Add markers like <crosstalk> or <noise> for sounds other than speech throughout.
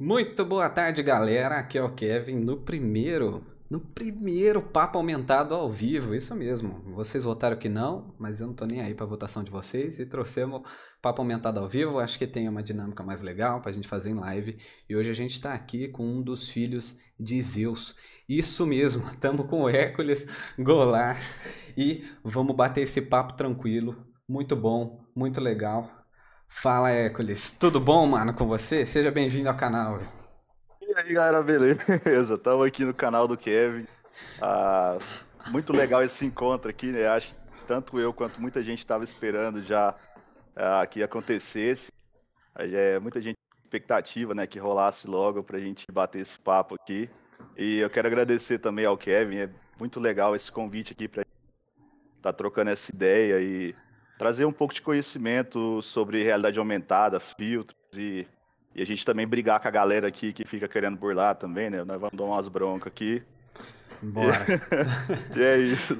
Muito boa tarde, galera. Aqui é o Kevin no primeiro, no primeiro papo aumentado ao vivo. Isso mesmo. Vocês votaram que não, mas eu não tô nem aí para votação de vocês e trouxemos papo aumentado ao vivo. Acho que tem uma dinâmica mais legal pra gente fazer em live. E hoje a gente tá aqui com um dos filhos de Zeus. Isso mesmo. <laughs> Estamos com o Hércules Golar e vamos bater esse papo tranquilo. Muito bom, muito legal. Fala, Hércules. Tudo bom, mano, com você? Seja bem-vindo ao canal. E aí, galera, beleza? <laughs> Estamos aqui no canal do Kevin. Ah, muito legal esse encontro aqui, né? Acho que tanto eu quanto muita gente estava esperando já ah, que acontecesse. É, muita gente expectativa, né, que rolasse logo para a gente bater esse papo aqui. E eu quero agradecer também ao Kevin. É muito legal esse convite aqui para estar tá trocando essa ideia e trazer um pouco de conhecimento sobre realidade aumentada, filtros e, e, a gente também brigar com a galera aqui que fica querendo burlar também, né? Nós vamos dar umas broncas aqui. Bora. <laughs> e é isso.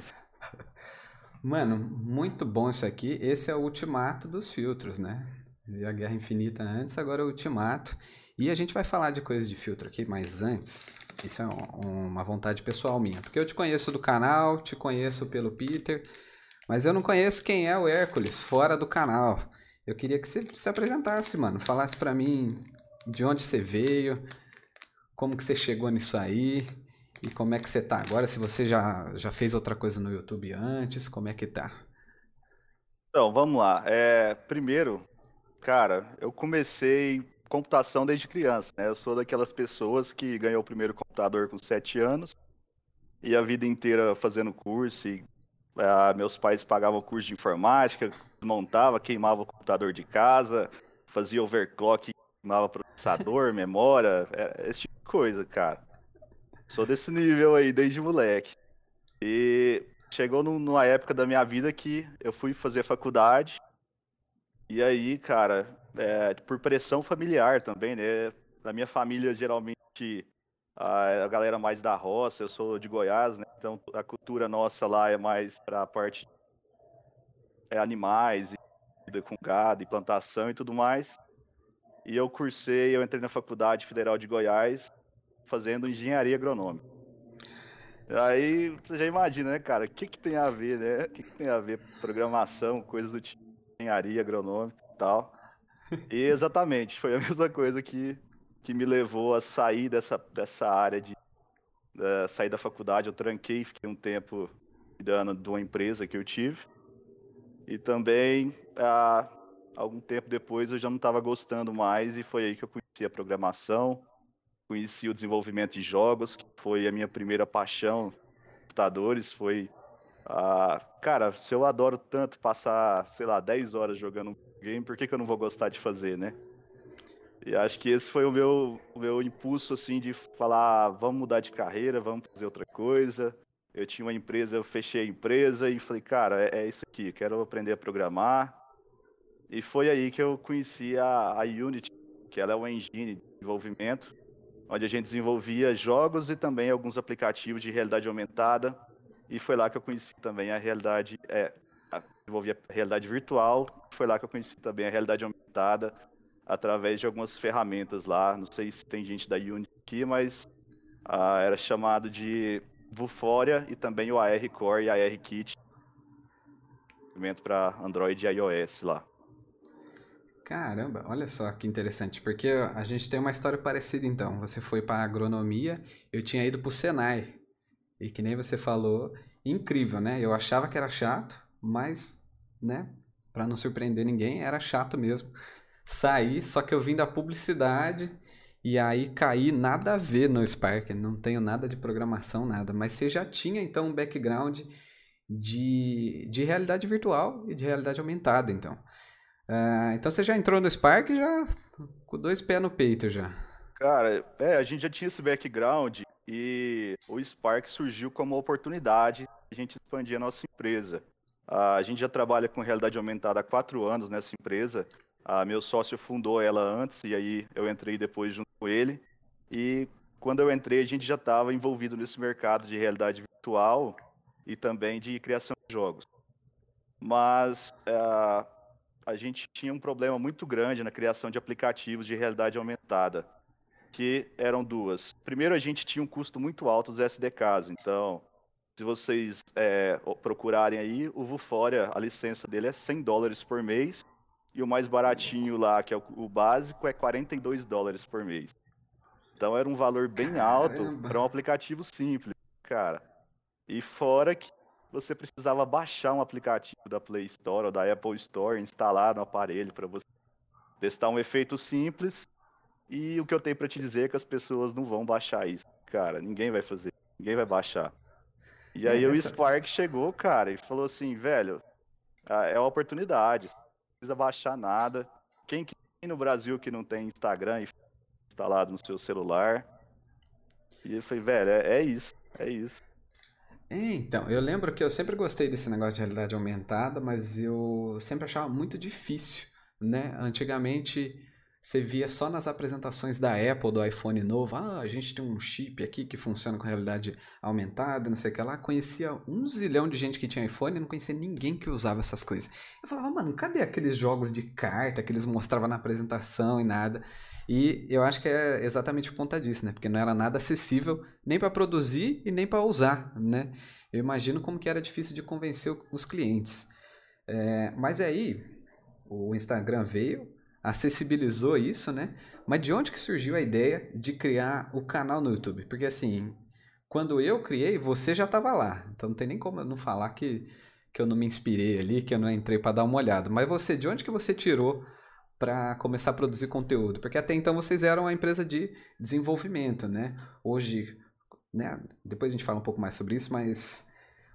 Mano, muito bom isso aqui. Esse é o ultimato dos filtros, né? Vi a Guerra Infinita antes, agora é o ultimato. E a gente vai falar de coisas de filtro aqui, mas antes, isso é uma vontade pessoal minha. Porque eu te conheço do canal, te conheço pelo Peter, mas eu não conheço quem é o Hércules fora do canal. Eu queria que você se apresentasse, mano. Falasse para mim de onde você veio, como que você chegou nisso aí e como é que você tá agora. Se você já, já fez outra coisa no YouTube antes, como é que tá? Então, vamos lá. É, primeiro, cara, eu comecei computação desde criança, né? Eu sou daquelas pessoas que ganhou o primeiro computador com 7 anos e a vida inteira fazendo curso e Uh, meus pais pagavam curso de informática, montava, queimava o computador de casa, fazia overclock, queimava processador, <laughs> memória, é, esse tipo de coisa, cara. Sou desse nível aí desde moleque. E chegou numa época da minha vida que eu fui fazer faculdade. E aí, cara, é, por pressão familiar também, né? Na minha família, geralmente, a, galera mais da roça, eu sou de Goiás, né? Então a cultura nossa lá é mais para a parte é animais, vida com gado e plantação e tudo mais. E eu cursei, eu entrei na Faculdade Federal de Goiás fazendo engenharia agronômica. Aí você já imagina, né, cara? O que, que tem a ver, né? O que, que tem a ver programação, coisas do tipo engenharia agronômica e tal. E exatamente, foi a <laughs> mesma coisa que que me levou a sair dessa, dessa área de uh, sair da faculdade. Eu tranquei, fiquei um tempo cuidando de uma empresa que eu tive. E também, uh, algum tempo depois, eu já não estava gostando mais e foi aí que eu conheci a programação, conheci o desenvolvimento de jogos, que foi a minha primeira paixão. Computadores foi cara, se eu adoro tanto passar, sei lá, 10 horas jogando um game, por que, que eu não vou gostar de fazer, né? E acho que esse foi o meu, o meu impulso, assim, de falar, vamos mudar de carreira, vamos fazer outra coisa. Eu tinha uma empresa, eu fechei a empresa e falei, cara, é, é isso aqui, quero aprender a programar. E foi aí que eu conheci a, a Unity, que ela é uma engine de desenvolvimento, onde a gente desenvolvia jogos e também alguns aplicativos de realidade aumentada. E foi lá que eu conheci também a realidade, é, desenvolvia a realidade virtual, foi lá que eu conheci também a realidade aumentada, através de algumas ferramentas lá. Não sei se tem gente da Unity aqui, mas ah, era chamado de Vuforia e também o AR Core e AR Kit para Android e iOS lá. Caramba, olha só que interessante, porque a gente tem uma história parecida então. Você foi para agronomia, eu tinha ido para o Senai. E que nem você falou, incrível, né? Eu achava que era chato, mas, né, para não surpreender ninguém, era chato mesmo saí, só que eu vim da publicidade e aí caí nada a ver no Spark, não tenho nada de programação, nada. Mas você já tinha então um background de, de realidade virtual e de realidade aumentada, então. Uh, então você já entrou no Spark já com dois pés no peito já. Cara, é, a gente já tinha esse background e o Spark surgiu como oportunidade de a gente expandir a nossa empresa. Uh, a gente já trabalha com realidade aumentada há quatro anos nessa empresa meu sócio fundou ela antes e aí eu entrei depois junto com ele. E quando eu entrei, a gente já estava envolvido nesse mercado de realidade virtual e também de criação de jogos. Mas ah, a gente tinha um problema muito grande na criação de aplicativos de realidade aumentada. que eram duas. Primeiro, a gente tinha um custo muito alto dos SDKs, então, se vocês é, procurarem aí, o Vuforia, a licença dele é 100 dólares por mês, e o mais baratinho lá, que é o, o básico, é 42 dólares por mês. Então era um valor bem Caramba. alto para um aplicativo simples, cara. E fora que você precisava baixar um aplicativo da Play Store ou da Apple Store, instalar no aparelho para você testar um efeito simples. E o que eu tenho para te dizer é que as pessoas não vão baixar isso, cara. Ninguém vai fazer, ninguém vai baixar. E aí o Spark chegou, cara, e falou assim, velho, é uma oportunidade, precisa baixar nada. Quem, no Brasil que não tem Instagram instalado no seu celular? E eu falei, velho, é, é isso, é isso. É, então, eu lembro que eu sempre gostei desse negócio de realidade aumentada, mas eu sempre achava muito difícil, né? Antigamente você via só nas apresentações da Apple do iPhone novo, ah, a gente tem um chip aqui que funciona com realidade aumentada, não sei o que lá. Conhecia um zilhão de gente que tinha iPhone e não conhecia ninguém que usava essas coisas. Eu falava, mano, cadê aqueles jogos de carta que eles mostravam na apresentação e nada? E eu acho que é exatamente por conta disso, né? Porque não era nada acessível nem para produzir e nem para usar, né? Eu imagino como que era difícil de convencer os clientes. É, mas aí o Instagram veio, acessibilizou isso, né? Mas de onde que surgiu a ideia de criar o canal no YouTube? Porque assim, quando eu criei, você já estava lá. Então não tem nem como eu não falar que, que eu não me inspirei ali, que eu não entrei para dar uma olhada. Mas você, de onde que você tirou para começar a produzir conteúdo? Porque até então vocês eram uma empresa de desenvolvimento, né? Hoje, né? Depois a gente fala um pouco mais sobre isso, mas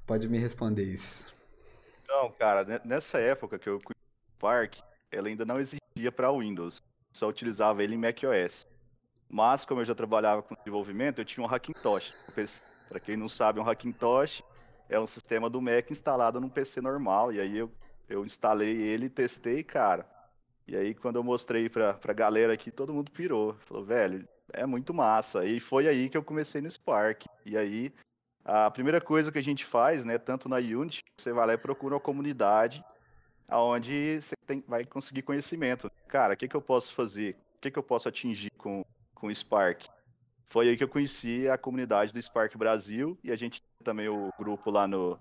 pode me responder isso. Então, cara, nessa época que eu do Park, ela ainda não existia para Windows, só utilizava ele em macOS. Mas como eu já trabalhava com desenvolvimento, eu tinha um Hackintosh. Para quem não sabe, um Hackintosh é um sistema do Mac instalado num PC normal. E aí eu, eu instalei ele, testei, cara. E aí quando eu mostrei pra, pra galera aqui, todo mundo pirou. Falou, velho, é muito massa. E foi aí que eu comecei no Spark. E aí a primeira coisa que a gente faz, né, tanto na Unity, você vai lá e procura uma comunidade aonde você tem, vai conseguir conhecimento. Cara, o que, que eu posso fazer? O que, que eu posso atingir com, com o Spark? Foi aí que eu conheci a comunidade do Spark Brasil e a gente também o grupo lá no.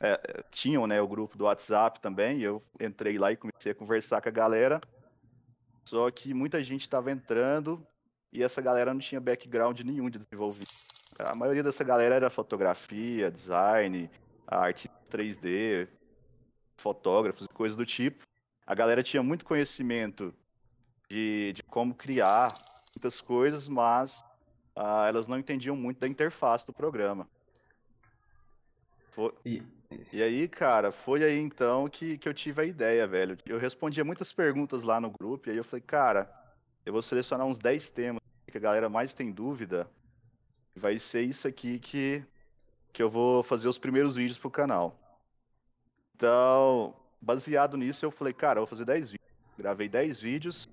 É, tinham né, o grupo do WhatsApp também, e eu entrei lá e comecei a conversar com a galera. Só que muita gente estava entrando e essa galera não tinha background nenhum de desenvolvimento. A maioria dessa galera era fotografia, design, arte 3D, fotógrafos e coisas do tipo. A galera tinha muito conhecimento de, de como criar muitas coisas, mas uh, elas não entendiam muito da interface do programa. Foi... E... e aí, cara, foi aí então que, que eu tive a ideia, velho. Eu respondia muitas perguntas lá no grupo, e aí eu falei, cara, eu vou selecionar uns 10 temas que a galera mais tem dúvida. Vai ser isso aqui que, que eu vou fazer os primeiros vídeos pro canal. Então, baseado nisso, eu falei, cara, eu vou fazer 10 vídeos. Gravei 10 vídeos.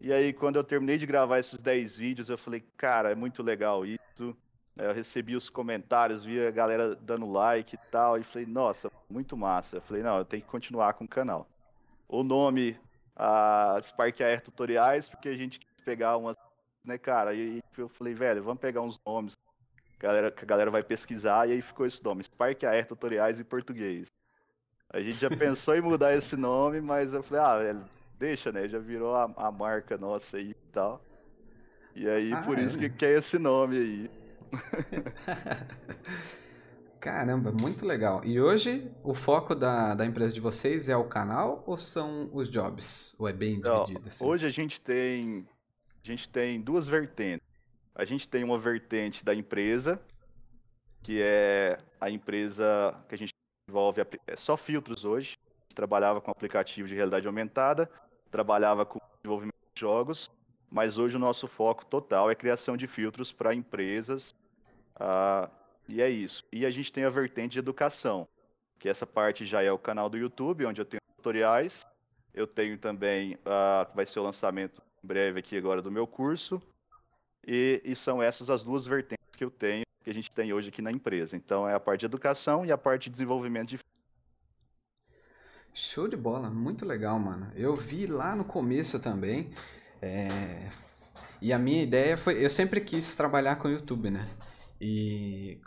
E aí, quando eu terminei de gravar esses 10 vídeos, eu falei, cara, é muito legal isso. Eu recebi os comentários, vi a galera dando like e tal. E falei, nossa, muito massa. Eu falei, não, eu tenho que continuar com o canal. O nome, a Spark Air Tutoriais, porque a gente quis pegar umas, né, cara? E eu falei, velho, vamos pegar uns nomes galera, que a galera vai pesquisar. E aí ficou esse nome, Spark Air Tutoriais em português. A gente já pensou em mudar esse nome, mas eu falei, ah, velho, deixa, né? Já virou a, a marca nossa aí e tal. E aí, ah, por é? isso que, que é esse nome aí. <laughs> Caramba, muito legal. E hoje o foco da, da empresa de vocês é o canal ou são os jobs? Ou é bem dividido? Assim? Hoje a gente tem a gente tem duas vertentes. A gente tem uma vertente da empresa, que é a empresa que a gente envolve é só filtros hoje. Trabalhava com aplicativo de realidade aumentada, trabalhava com desenvolvimento de jogos, mas hoje o nosso foco total é criação de filtros para empresas. Uh, e é isso. E a gente tem a vertente de educação, que essa parte já é o canal do YouTube, onde eu tenho tutoriais. Eu tenho também, uh, vai ser o lançamento em breve aqui agora do meu curso. E, e são essas as duas vertentes que eu tenho que a gente tem hoje aqui na empresa. Então é a parte de educação e a parte de desenvolvimento de Show de bola, muito legal, mano. Eu vi lá no começo também. É... E a minha ideia foi. Eu sempre quis trabalhar com YouTube, né? E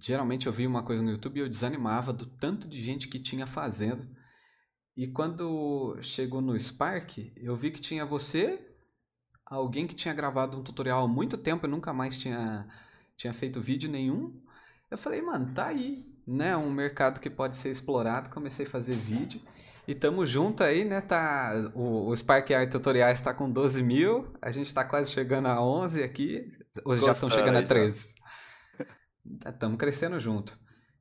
geralmente eu via uma coisa no YouTube e eu desanimava do tanto de gente que tinha fazendo. E quando chegou no Spark, eu vi que tinha você, alguém que tinha gravado um tutorial há muito tempo e nunca mais tinha, tinha feito vídeo nenhum. Eu falei, mano, tá aí, né? Um mercado que pode ser explorado. Comecei a fazer vídeo. E tamo junto aí, né? Tá, o, o Spark Art Tutoriais está com 12 mil. A gente tá quase chegando a 11 aqui. Os já estão chegando a 13. Estamos <laughs> crescendo junto.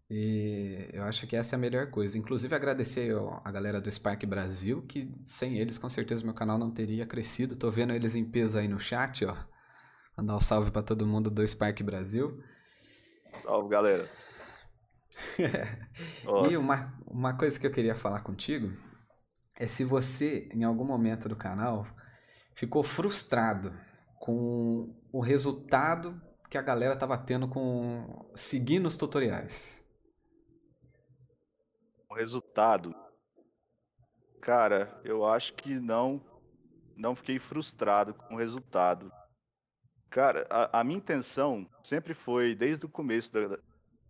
E eu acho que essa é a melhor coisa. Inclusive, agradecer a galera do Spark Brasil, que sem eles, com certeza, meu canal não teria crescido. Tô vendo eles em peso aí no chat, ó. Mandar um salve para todo mundo do Spark Brasil. Salve, galera. <laughs> e uma, uma coisa que eu queria falar contigo é se você, em algum momento do canal, ficou frustrado com o resultado que a galera tava tendo com seguindo os tutoriais. O resultado, cara, eu acho que não, não fiquei frustrado com o resultado. Cara, a, a minha intenção sempre foi desde o começo da,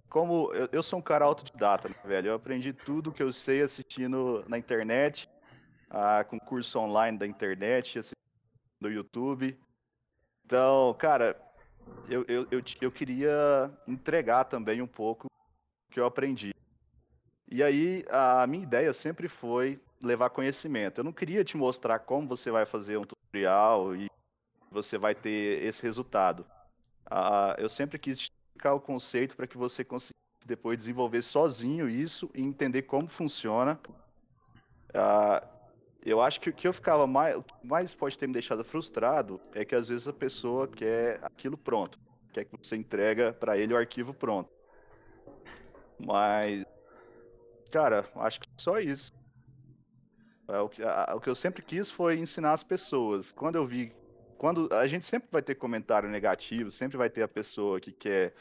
como eu, eu, sou um cara autodidata, né, velho? Eu aprendi tudo que eu sei assistindo na internet, ah, com curso online da internet, do YouTube. Então, cara, eu, eu, eu, eu queria entregar também um pouco que eu aprendi. E aí, a minha ideia sempre foi levar conhecimento. Eu não queria te mostrar como você vai fazer um tutorial e você vai ter esse resultado. Uh, eu sempre quis explicar o conceito para que você consiga depois desenvolver sozinho isso e entender como funciona. Uh, eu acho que o que eu ficava mais, mais pode ter me deixado frustrado é que às vezes a pessoa quer aquilo pronto, quer que você entrega para ele o arquivo pronto. Mas, cara, acho que só isso. É, o, que, a, o que eu sempre quis foi ensinar as pessoas. Quando eu vi, quando a gente sempre vai ter comentário negativo, sempre vai ter a pessoa que quer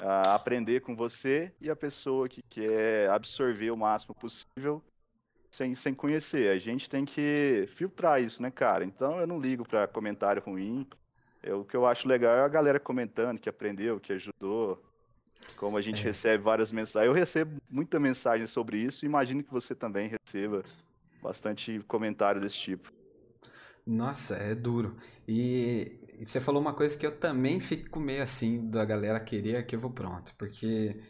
uh, aprender com você e a pessoa que quer absorver o máximo possível sem, sem conhecer. A gente tem que filtrar isso, né, cara? Então eu não ligo para comentário ruim. Eu, o que eu acho legal é a galera comentando que aprendeu, que ajudou. Como a gente é. recebe várias mensagens. Eu recebo muita mensagem sobre isso e imagino que você também receba bastante comentário desse tipo. Nossa, é duro. E, você falou uma coisa que eu também fico meio assim da galera querer arquivo pronto, porque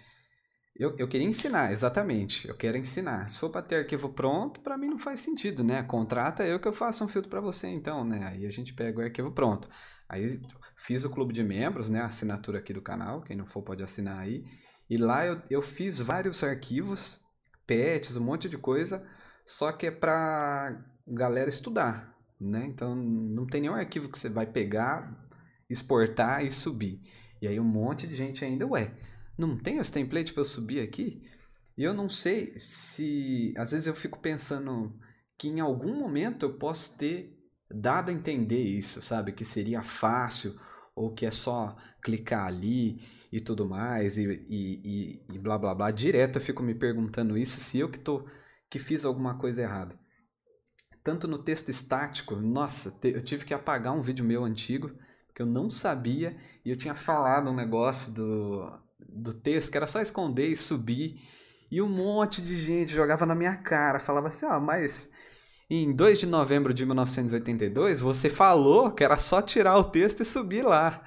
eu, eu queria ensinar, exatamente. Eu quero ensinar. Se for para ter arquivo pronto, para mim não faz sentido, né? Contrata eu que eu faço um filtro para você, então, né? Aí a gente pega o arquivo pronto. Aí fiz o clube de membros, né? A assinatura aqui do canal. Quem não for pode assinar aí. E lá eu, eu fiz vários arquivos, pets, um monte de coisa, só que é para galera estudar, né? Então não tem nenhum arquivo que você vai pegar, exportar e subir. E aí um monte de gente ainda, ué, não tem os templates para eu subir aqui? E eu não sei se. Às vezes eu fico pensando que em algum momento eu posso ter dado a entender isso, sabe? Que seria fácil, ou que é só clicar ali e tudo mais, e, e, e, e blá blá blá. Direto eu fico me perguntando isso, se eu que, tô, que fiz alguma coisa errada. Tanto no texto estático, nossa, eu tive que apagar um vídeo meu antigo, que eu não sabia, e eu tinha falado um negócio do do texto, que era só esconder e subir. E um monte de gente jogava na minha cara, falava assim: "Ah, mas em 2 de novembro de 1982, você falou que era só tirar o texto e subir lá".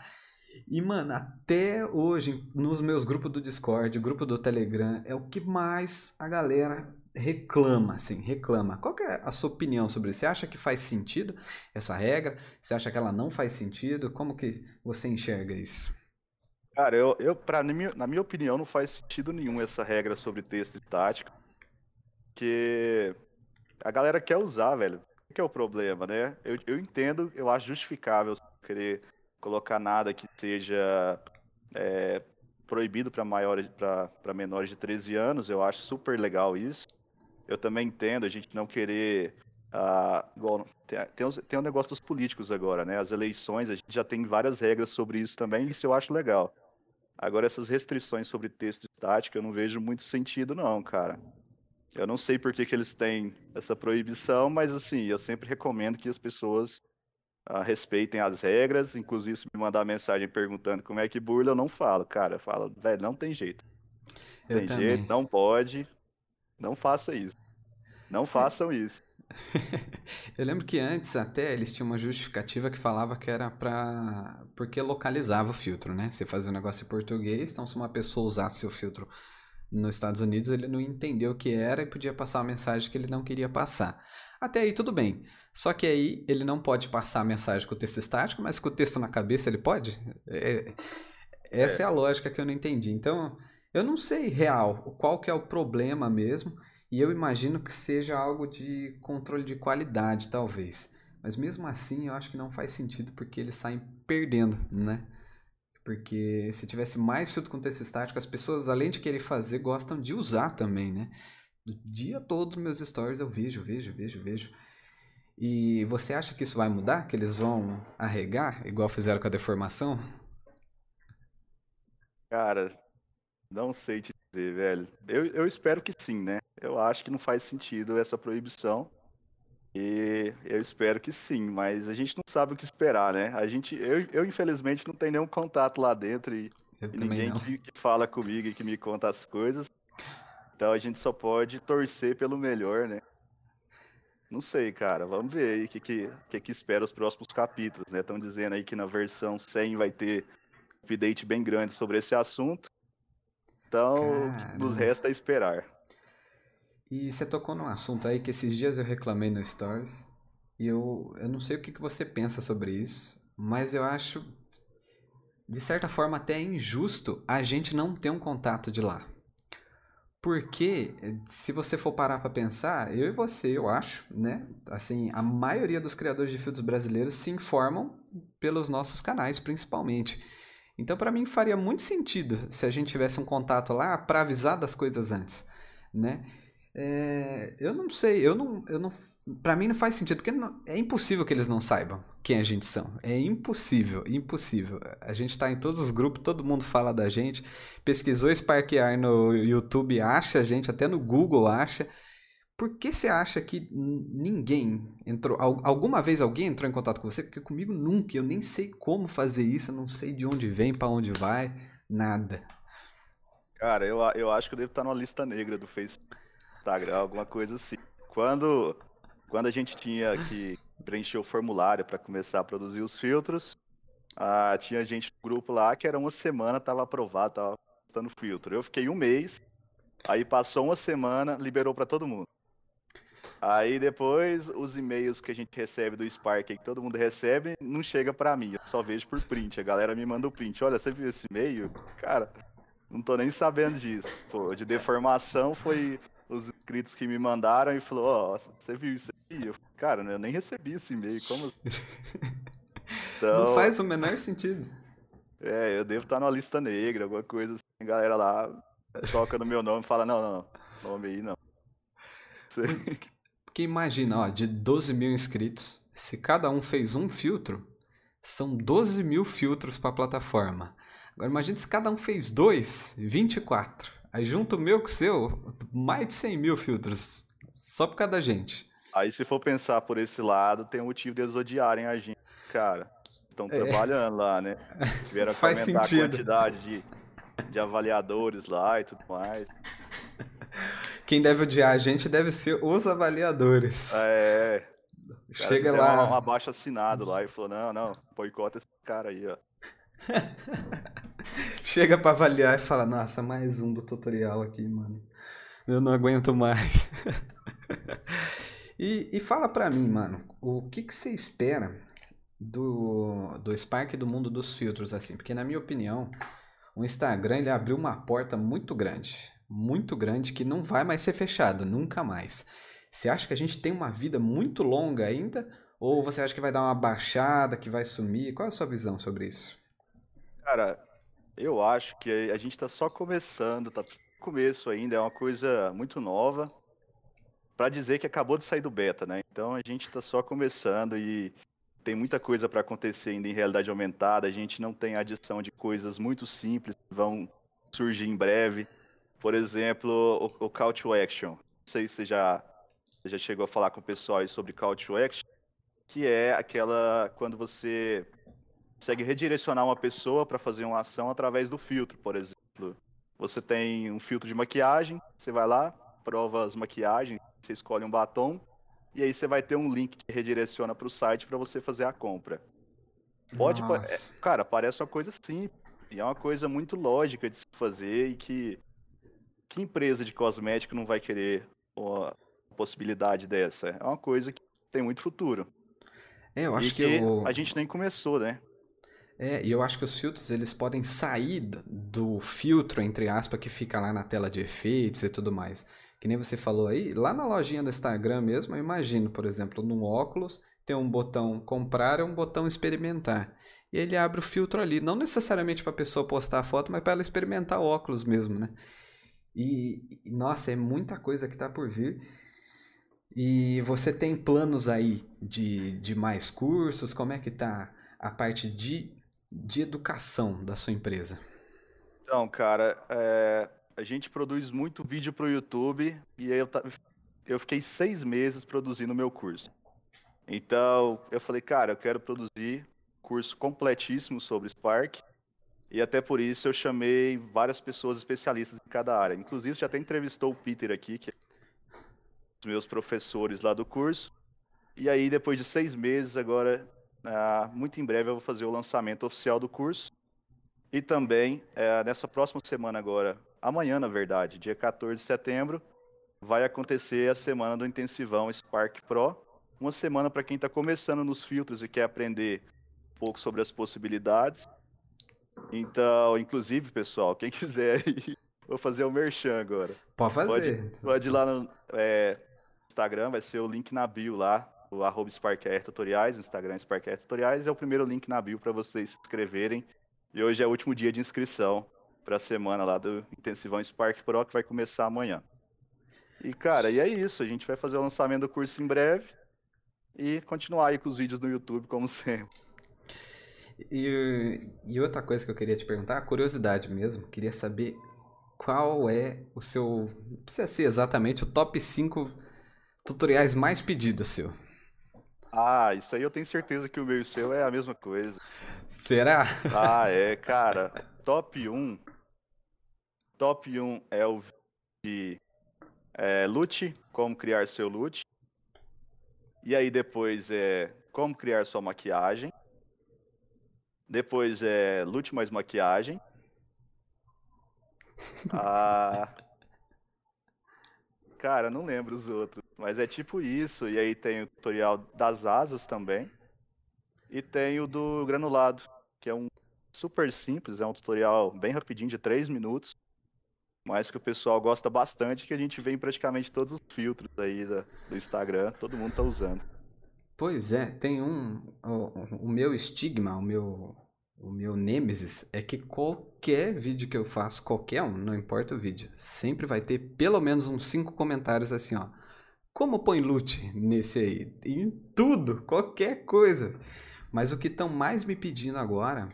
E, mano, até hoje, nos meus grupos do Discord, grupo do Telegram, é o que mais a galera reclama, assim, reclama. Qual é a sua opinião sobre isso? Você acha que faz sentido essa regra? Você acha que ela não faz sentido? Como que você enxerga isso? Cara, eu, eu pra, na, minha, na minha opinião, não faz sentido nenhum essa regra sobre texto estático. Que a galera quer usar, velho. O que é o problema, né? Eu, eu entendo, eu acho justificável querer colocar nada que seja é, proibido para maiores, para menores de 13 anos. Eu acho super legal isso. Eu também entendo a gente não querer. Uh, igual, tem, tem, tem um negócio dos políticos agora, né? As eleições, a gente já tem várias regras sobre isso também, isso eu acho legal. Agora, essas restrições sobre texto estático, eu não vejo muito sentido, não, cara. Eu não sei por que, que eles têm essa proibição, mas assim, eu sempre recomendo que as pessoas uh, respeitem as regras. Inclusive, se me mandar mensagem perguntando como é que burla, eu não falo, cara. Fala, velho, não tem jeito. Eu tem também. jeito, não pode. Não faça isso. Não façam isso. <laughs> Eu lembro que antes até eles tinham uma justificativa que falava que era pra. porque localizava o filtro, né? Você fazia um negócio em português, então se uma pessoa usasse o filtro nos Estados Unidos, ele não entendeu o que era e podia passar a mensagem que ele não queria passar. Até aí tudo bem. Só que aí ele não pode passar a mensagem com o texto estático, mas com o texto na cabeça ele pode? É, essa é. é a lógica que eu não entendi. Então, eu não sei real qual que é o problema mesmo. E eu imagino que seja algo de controle de qualidade, talvez. Mas mesmo assim, eu acho que não faz sentido porque eles saem perdendo, né? Porque se tivesse mais filtro com texto estático, as pessoas, além de querer fazer, gostam de usar também, né? Do dia todo meus stories eu vejo, vejo, vejo, vejo. E você acha que isso vai mudar? Que eles vão arregar, igual fizeram com a deformação? Cara, não sei te dizer, velho. Eu, eu espero que sim, né? Eu acho que não faz sentido essa proibição. E eu espero que sim, mas a gente não sabe o que esperar, né? A gente, eu, eu infelizmente não tenho nenhum contato lá dentro e, e ninguém que, que, fala comigo e que me conta as coisas. Então a gente só pode torcer pelo melhor, né? Não sei, cara. Vamos ver aí o que, que, que, que espera os próximos capítulos, né? Estão dizendo aí que na versão 100 vai ter um update bem grande sobre esse assunto. Então, Caramba. nos resta esperar. E você tocou num assunto aí que esses dias eu reclamei no Stories. E eu, eu não sei o que, que você pensa sobre isso, mas eu acho, de certa forma, até injusto a gente não ter um contato de lá. Porque, se você for parar para pensar, eu e você, eu acho, né? Assim, a maioria dos criadores de filtros brasileiros se informam pelos nossos canais, principalmente. Então, para mim, faria muito sentido se a gente tivesse um contato lá para avisar das coisas antes, né? É, eu não sei, eu não, eu não, para mim não faz sentido porque não, é impossível que eles não saibam quem a gente são. É impossível, impossível. A gente tá em todos os grupos, todo mundo fala da gente. Pesquisou Sparkear no YouTube, acha a gente, até no Google acha. Por que você acha que ninguém entrou? Alguma vez alguém entrou em contato com você? Porque comigo nunca. Eu nem sei como fazer isso, eu não sei de onde vem, para onde vai, nada. Cara, eu, eu acho que eu devo estar numa lista negra do Facebook. Instagram, alguma coisa assim. Quando, quando a gente tinha que preencher o formulário para começar a produzir os filtros, ah, tinha gente no grupo lá que era uma semana, tava aprovado, tava dando filtro. Eu fiquei um mês, aí passou uma semana, liberou para todo mundo. Aí depois os e-mails que a gente recebe do Spark, que todo mundo recebe, não chega para mim, eu só vejo por print. A galera me manda o print. Olha, você viu esse e-mail? Cara, não tô nem sabendo disso. Pô, de deformação foi os inscritos que me mandaram e falou, ó, oh, você viu isso aqui? Eu, cara, eu nem recebi esse e-mail, como assim? <laughs> então, Não faz o menor sentido. É, eu devo estar numa lista negra, alguma coisa assim, a galera lá toca no meu nome e fala, não, não, não, nome aí não. <laughs> Porque imagina, ó, de 12 mil inscritos, se cada um fez um filtro, são 12 mil filtros para a plataforma. Agora imagine se cada um fez dois, 24. Aí junto o meu com o seu, mais de 100 mil filtros. Só por causa da gente. Aí se for pensar por esse lado, tem um motivo de eles odiarem a gente, cara. Estão é. trabalhando lá, né? <laughs> Tiveram que aumentar sentido. a quantidade de, de avaliadores lá e tudo mais. Quem deve odiar a gente deve ser os avaliadores. É. Chega lá. Um abaixo assinado lá e falou: não, não, boicota esse cara aí, ó. <laughs> Chega pra avaliar e fala, nossa, mais um do tutorial aqui, mano. Eu não aguento mais. <laughs> e, e fala pra mim, mano, o que, que você espera do, do Spark do mundo dos filtros, assim? Porque na minha opinião, o Instagram ele abriu uma porta muito grande. Muito grande que não vai mais ser fechada, nunca mais. Você acha que a gente tem uma vida muito longa ainda? Ou você acha que vai dar uma baixada, que vai sumir? Qual é a sua visão sobre isso? Cara, eu acho que a gente está só começando, tá no começo ainda, é uma coisa muito nova. Para dizer que acabou de sair do beta, né? Então a gente está só começando e tem muita coisa para acontecer ainda em realidade aumentada. A gente não tem adição de coisas muito simples que vão surgir em breve. Por exemplo, o, o Call to Action. Não sei se você já, já chegou a falar com o pessoal aí sobre Call to Action, que é aquela quando você consegue redirecionar uma pessoa para fazer uma ação através do filtro, por exemplo. Você tem um filtro de maquiagem, você vai lá, prova as maquiagens, você escolhe um batom e aí você vai ter um link que redireciona para o site para você fazer a compra. Pode, é, cara, parece uma coisa simples, e é uma coisa muito lógica de se fazer e que que empresa de cosmético não vai querer uma possibilidade dessa? É uma coisa que tem muito futuro. É, eu acho e que, que a gente nem começou, né? É, e eu acho que os filtros eles podem sair do filtro, entre aspas, que fica lá na tela de efeitos e tudo mais. Que nem você falou aí, lá na lojinha do Instagram mesmo, eu imagino, por exemplo, no óculos, tem um botão comprar e um botão experimentar. E ele abre o filtro ali, não necessariamente para a pessoa postar a foto, mas para ela experimentar o óculos mesmo, né? E, nossa, é muita coisa que está por vir. E você tem planos aí de, de mais cursos? Como é que tá a parte de, de educação da sua empresa? Então, cara, é, a gente produz muito vídeo para o YouTube e eu, eu fiquei seis meses produzindo meu curso. Então, eu falei, cara, eu quero produzir curso completíssimo sobre Spark e até por isso eu chamei várias pessoas especialistas em cada área. Inclusive, já até entrevistou o Peter aqui, que é um dos meus professores lá do curso. E aí, depois de seis meses, agora, uh, muito em breve, eu vou fazer o lançamento oficial do curso. E também, uh, nessa próxima semana agora, amanhã, na verdade, dia 14 de setembro, vai acontecer a semana do Intensivão Spark Pro. Uma semana para quem está começando nos filtros e quer aprender um pouco sobre as possibilidades então, inclusive, pessoal, quem <laughs> quiser aí, vou fazer o merchan agora. Pode fazer. Pode, pode ir lá no é, Instagram, vai ser o link na bio lá, o arroba Tutoriais, Instagram Sparkair Tutoriais, é o primeiro link na bio para vocês se inscreverem. E hoje é o último dia de inscrição para a semana lá do Intensivão Spark Pro, que vai começar amanhã. E, cara, e é isso. A gente vai fazer o lançamento do curso em breve e continuar aí com os vídeos no YouTube, como <laughs> sempre. E, e outra coisa que eu queria te perguntar, curiosidade mesmo, queria saber qual é o seu. Não precisa ser exatamente o top 5 tutoriais mais pedidos seu. Ah, isso aí eu tenho certeza que o meu e o seu é a mesma coisa. Será? Ah, é, <laughs> cara. Top 1. Top 1 é o de é, loot, como criar seu loot. E aí depois é como criar sua maquiagem. Depois é lute mais maquiagem. <laughs> Ah. Cara, não lembro os outros. Mas é tipo isso. E aí tem o tutorial das asas também. E tem o do granulado, que é um super simples, é um tutorial bem rapidinho, de 3 minutos. Mas que o pessoal gosta bastante, que a gente vê em praticamente todos os filtros aí do Instagram, todo mundo tá usando. Pois é, tem um. O, o meu estigma, o meu o meu nêmesis é que qualquer vídeo que eu faço, qualquer um, não importa o vídeo, sempre vai ter pelo menos uns cinco comentários assim, ó. Como põe loot nesse aí? Em tudo, qualquer coisa. Mas o que estão mais me pedindo agora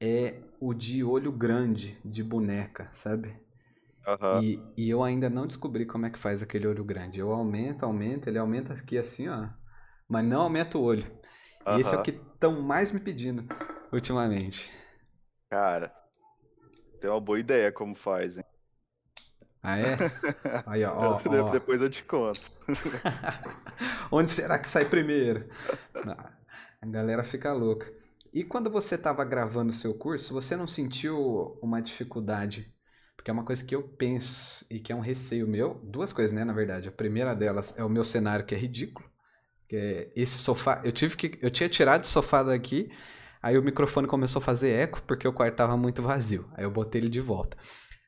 é o de olho grande, de boneca, sabe? Uhum. E, e eu ainda não descobri como é que faz aquele olho grande. Eu aumento, aumento, ele aumenta aqui assim, ó. Mas não aumenta o olho. Uhum. E esse é o que estão mais me pedindo ultimamente? Cara, tem uma boa ideia como faz, hein? Ah, é? <laughs> Aí, ó, ó, Depois eu te conto. <laughs> Onde será que sai primeiro? A galera fica louca. E quando você estava gravando o seu curso, você não sentiu uma dificuldade? Porque é uma coisa que eu penso e que é um receio meu. Duas coisas, né, na verdade. A primeira delas é o meu cenário que é ridículo. Que é esse sofá, eu tive que eu tinha tirado o sofá daqui Aí o microfone começou a fazer eco porque o quarto tava muito vazio. Aí eu botei ele de volta.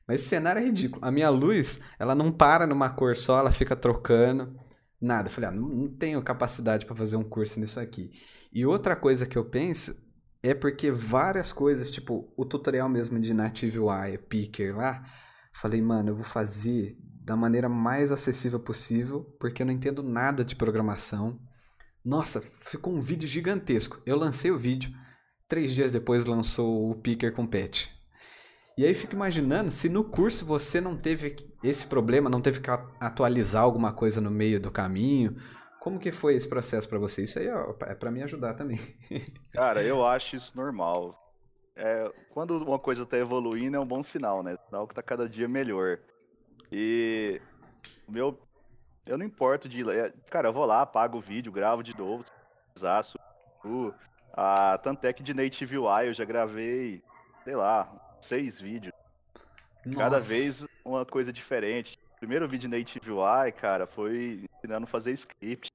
Mas esse cenário é ridículo. A minha luz, ela não para numa cor só, ela fica trocando. Nada. Eu falei, ah, não, não tenho capacidade para fazer um curso nisso aqui. E outra coisa que eu penso é porque várias coisas, tipo o tutorial mesmo de Native Picker lá, falei, mano, eu vou fazer da maneira mais acessível possível, porque eu não entendo nada de programação. Nossa, ficou um vídeo gigantesco. Eu lancei o vídeo, Três dias depois lançou o Picker com patch. E aí fico imaginando se no curso você não teve esse problema, não teve que atualizar alguma coisa no meio do caminho, Como que foi esse processo para você? Isso aí é para me ajudar também. <laughs> Cara, eu acho isso normal. É, quando uma coisa tá evoluindo é um bom sinal, né? Sinal que tá cada dia melhor. E meu. Eu não importo de. É, cara, eu vou lá, pago o vídeo, gravo de novo, subo. Ah, tanto é que de Native UI eu já gravei, sei lá, seis vídeos. Nossa. Cada vez uma coisa diferente. O primeiro vídeo Native UI, cara, foi ensinando a fazer script.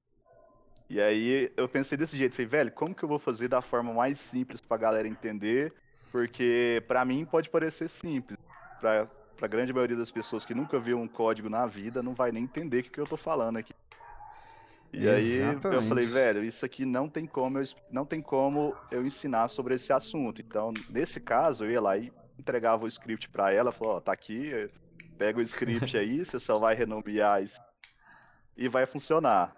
E aí eu pensei desse jeito, falei, velho, como que eu vou fazer da forma mais simples pra galera entender? Porque para mim pode parecer simples. Pra, pra grande maioria das pessoas que nunca viu um código na vida, não vai nem entender o que, que eu tô falando aqui. E Exatamente. aí eu falei, velho, isso aqui não tem como eu, não tem como eu ensinar sobre esse assunto. Então, nesse caso, eu ia lá e entregava o script para ela, falou, ó, oh, tá aqui, pega o script aí, você só vai renomear isso e vai funcionar.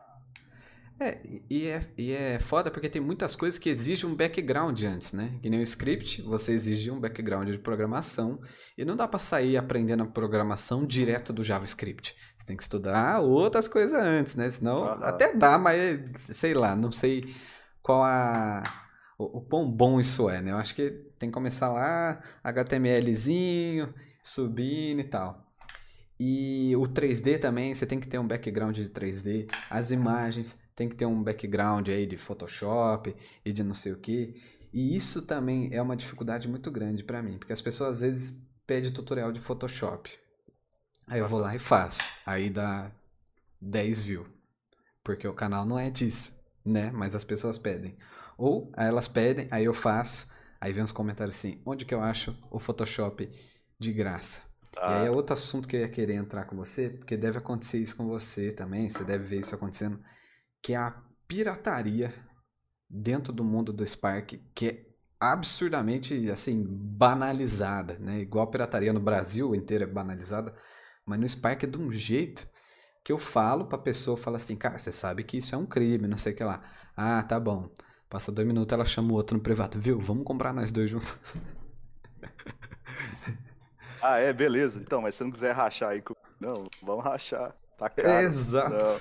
É e, é, e é foda porque tem muitas coisas que exigem um background antes, né? Que nem o script, você exige um background de programação e não dá para sair aprendendo a programação direto do JavaScript. Você tem que estudar outras coisas antes, né? Senão uhum. até dá, mas sei lá, não sei qual a o, o quão bom isso é, né? Eu acho que tem que começar lá, HTMLzinho, subindo e tal. E o 3D também, você tem que ter um background de 3D, as imagens, tem que ter um background aí de Photoshop e de não sei o que. E isso também é uma dificuldade muito grande para mim, porque as pessoas às vezes pedem tutorial de Photoshop. Aí eu vou lá e faço. Aí dá 10 views. Porque o canal não é disso, né? Mas as pessoas pedem. Ou elas pedem, aí eu faço. Aí vem uns comentários assim: onde que eu acho o Photoshop de graça? Ah. E aí é outro assunto que eu ia querer entrar com você, porque deve acontecer isso com você também, você deve ver isso acontecendo que é a pirataria dentro do mundo do Spark, que é absurdamente assim banalizada, né? Igual a pirataria no Brasil inteiro é banalizada, mas no Spark é de um jeito que eu falo pra pessoa, fala assim, cara, você sabe que isso é um crime, não sei o que lá. Ah, tá bom. Passa dois minutos, ela chama o outro no privado, viu? Vamos comprar nós dois juntos. <laughs> ah, é, beleza. Então, mas se você não quiser rachar aí comigo, não, vamos rachar. Tá caro. Exato. Não.